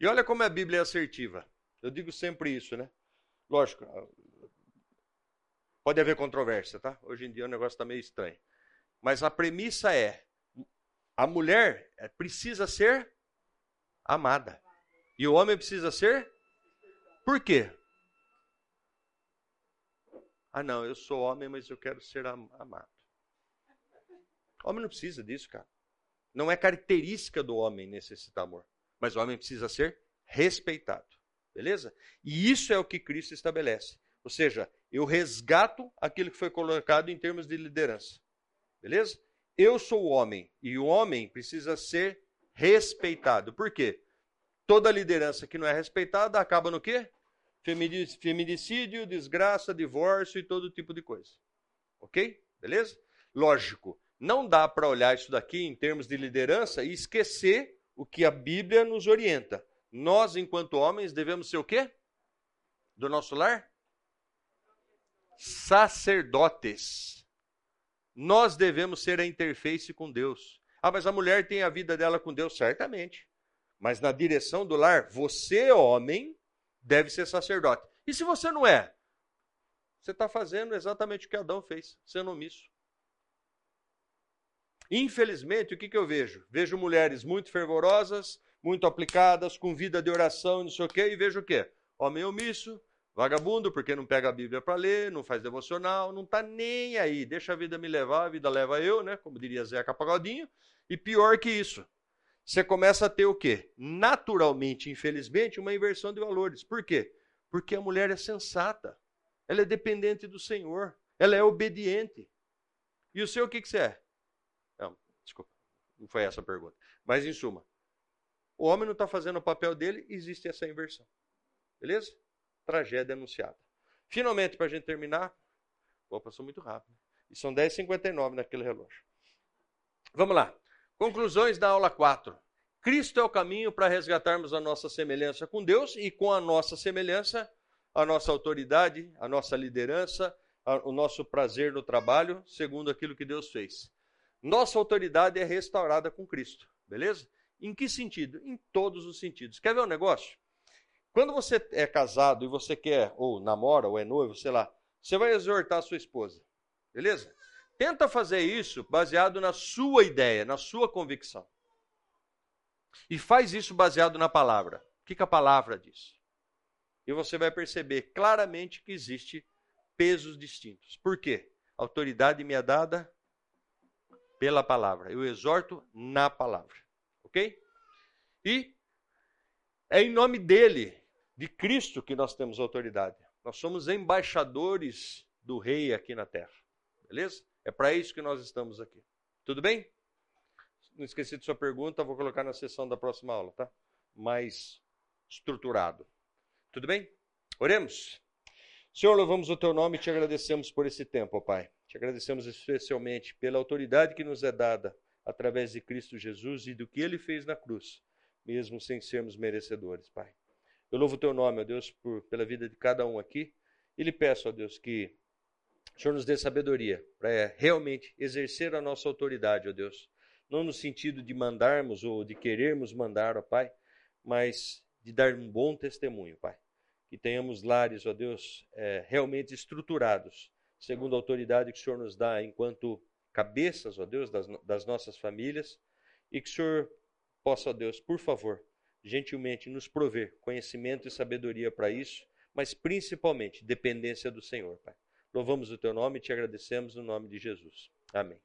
E olha como a Bíblia é assertiva. Eu digo sempre isso, né? Lógico, pode haver controvérsia, tá? Hoje em dia o negócio está meio estranho. Mas a premissa é: a mulher precisa ser amada. E o homem precisa ser? Por quê? Ah, não, eu sou homem, mas eu quero ser amado. Homem não precisa disso, cara. Não é característica do homem necessitar amor. Mas o homem precisa ser respeitado. Beleza? E isso é o que Cristo estabelece. Ou seja, eu resgato aquilo que foi colocado em termos de liderança. Beleza? Eu sou o homem e o homem precisa ser respeitado. Por quê? Toda liderança que não é respeitada acaba no quê? Feminicídio, desgraça, divórcio e todo tipo de coisa. Ok? Beleza? Lógico, não dá para olhar isso daqui em termos de liderança e esquecer o que a Bíblia nos orienta. Nós, enquanto homens, devemos ser o quê? Do nosso lar? Sacerdotes. Nós devemos ser a interface com Deus. Ah, mas a mulher tem a vida dela com Deus, certamente. Mas na direção do lar, você, homem, deve ser sacerdote. E se você não é? Você está fazendo exatamente o que Adão fez, sendo omisso. Infelizmente, o que, que eu vejo? Vejo mulheres muito fervorosas, muito aplicadas, com vida de oração, não sei o quê, e vejo o quê? Homem omisso, vagabundo, porque não pega a Bíblia para ler, não faz devocional, não está nem aí, deixa a vida me levar, a vida leva eu, né? Como diria Zeca Pagodinho. E pior que isso, você começa a ter o quê? Naturalmente, infelizmente, uma inversão de valores. Por quê? Porque a mulher é sensata, ela é dependente do Senhor, ela é obediente. E o seu o que, que você é? Desculpa, não foi essa a pergunta. Mas, em suma, o homem não está fazendo o papel dele, existe essa inversão. Beleza? Tragédia anunciada. Finalmente, para a gente terminar. Pô, passou muito rápido. E são 10h59 naquele relógio. Vamos lá. Conclusões da aula 4. Cristo é o caminho para resgatarmos a nossa semelhança com Deus e com a nossa semelhança, a nossa autoridade, a nossa liderança, o nosso prazer no trabalho, segundo aquilo que Deus fez. Nossa autoridade é restaurada com Cristo, beleza? Em que sentido? Em todos os sentidos. Quer ver um negócio? Quando você é casado e você quer, ou namora, ou é noivo, sei lá, você vai exortar a sua esposa, beleza? Tenta fazer isso baseado na sua ideia, na sua convicção. E faz isso baseado na palavra. O que, que a palavra diz? E você vai perceber claramente que existe pesos distintos. Por quê? A autoridade me é dada pela palavra. Eu exorto na palavra. Ok? E é em nome dele, de Cristo, que nós temos autoridade. Nós somos embaixadores do Rei aqui na terra. Beleza? É para isso que nós estamos aqui. Tudo bem? Não esqueci de sua pergunta, vou colocar na sessão da próxima aula, tá? Mais estruturado. Tudo bem? Oremos. Senhor, louvamos o teu nome e te agradecemos por esse tempo, ó Pai. Te agradecemos especialmente pela autoridade que nos é dada através de Cristo Jesus e do que ele fez na cruz, mesmo sem sermos merecedores, Pai. Eu louvo o teu nome, ó Deus, por, pela vida de cada um aqui e lhe peço, ó Deus, que o Senhor nos dê sabedoria para realmente exercer a nossa autoridade, ó Deus. Não no sentido de mandarmos ou de querermos mandar, ó Pai, mas de dar um bom testemunho, Pai. Que tenhamos lares, ó Deus, é, realmente estruturados, segundo a autoridade que o Senhor nos dá enquanto cabeças, ó Deus, das, das nossas famílias, e que o Senhor possa, ó Deus, por favor, gentilmente nos prover conhecimento e sabedoria para isso, mas principalmente dependência do Senhor, Pai. Louvamos o teu nome e te agradecemos no nome de Jesus. Amém.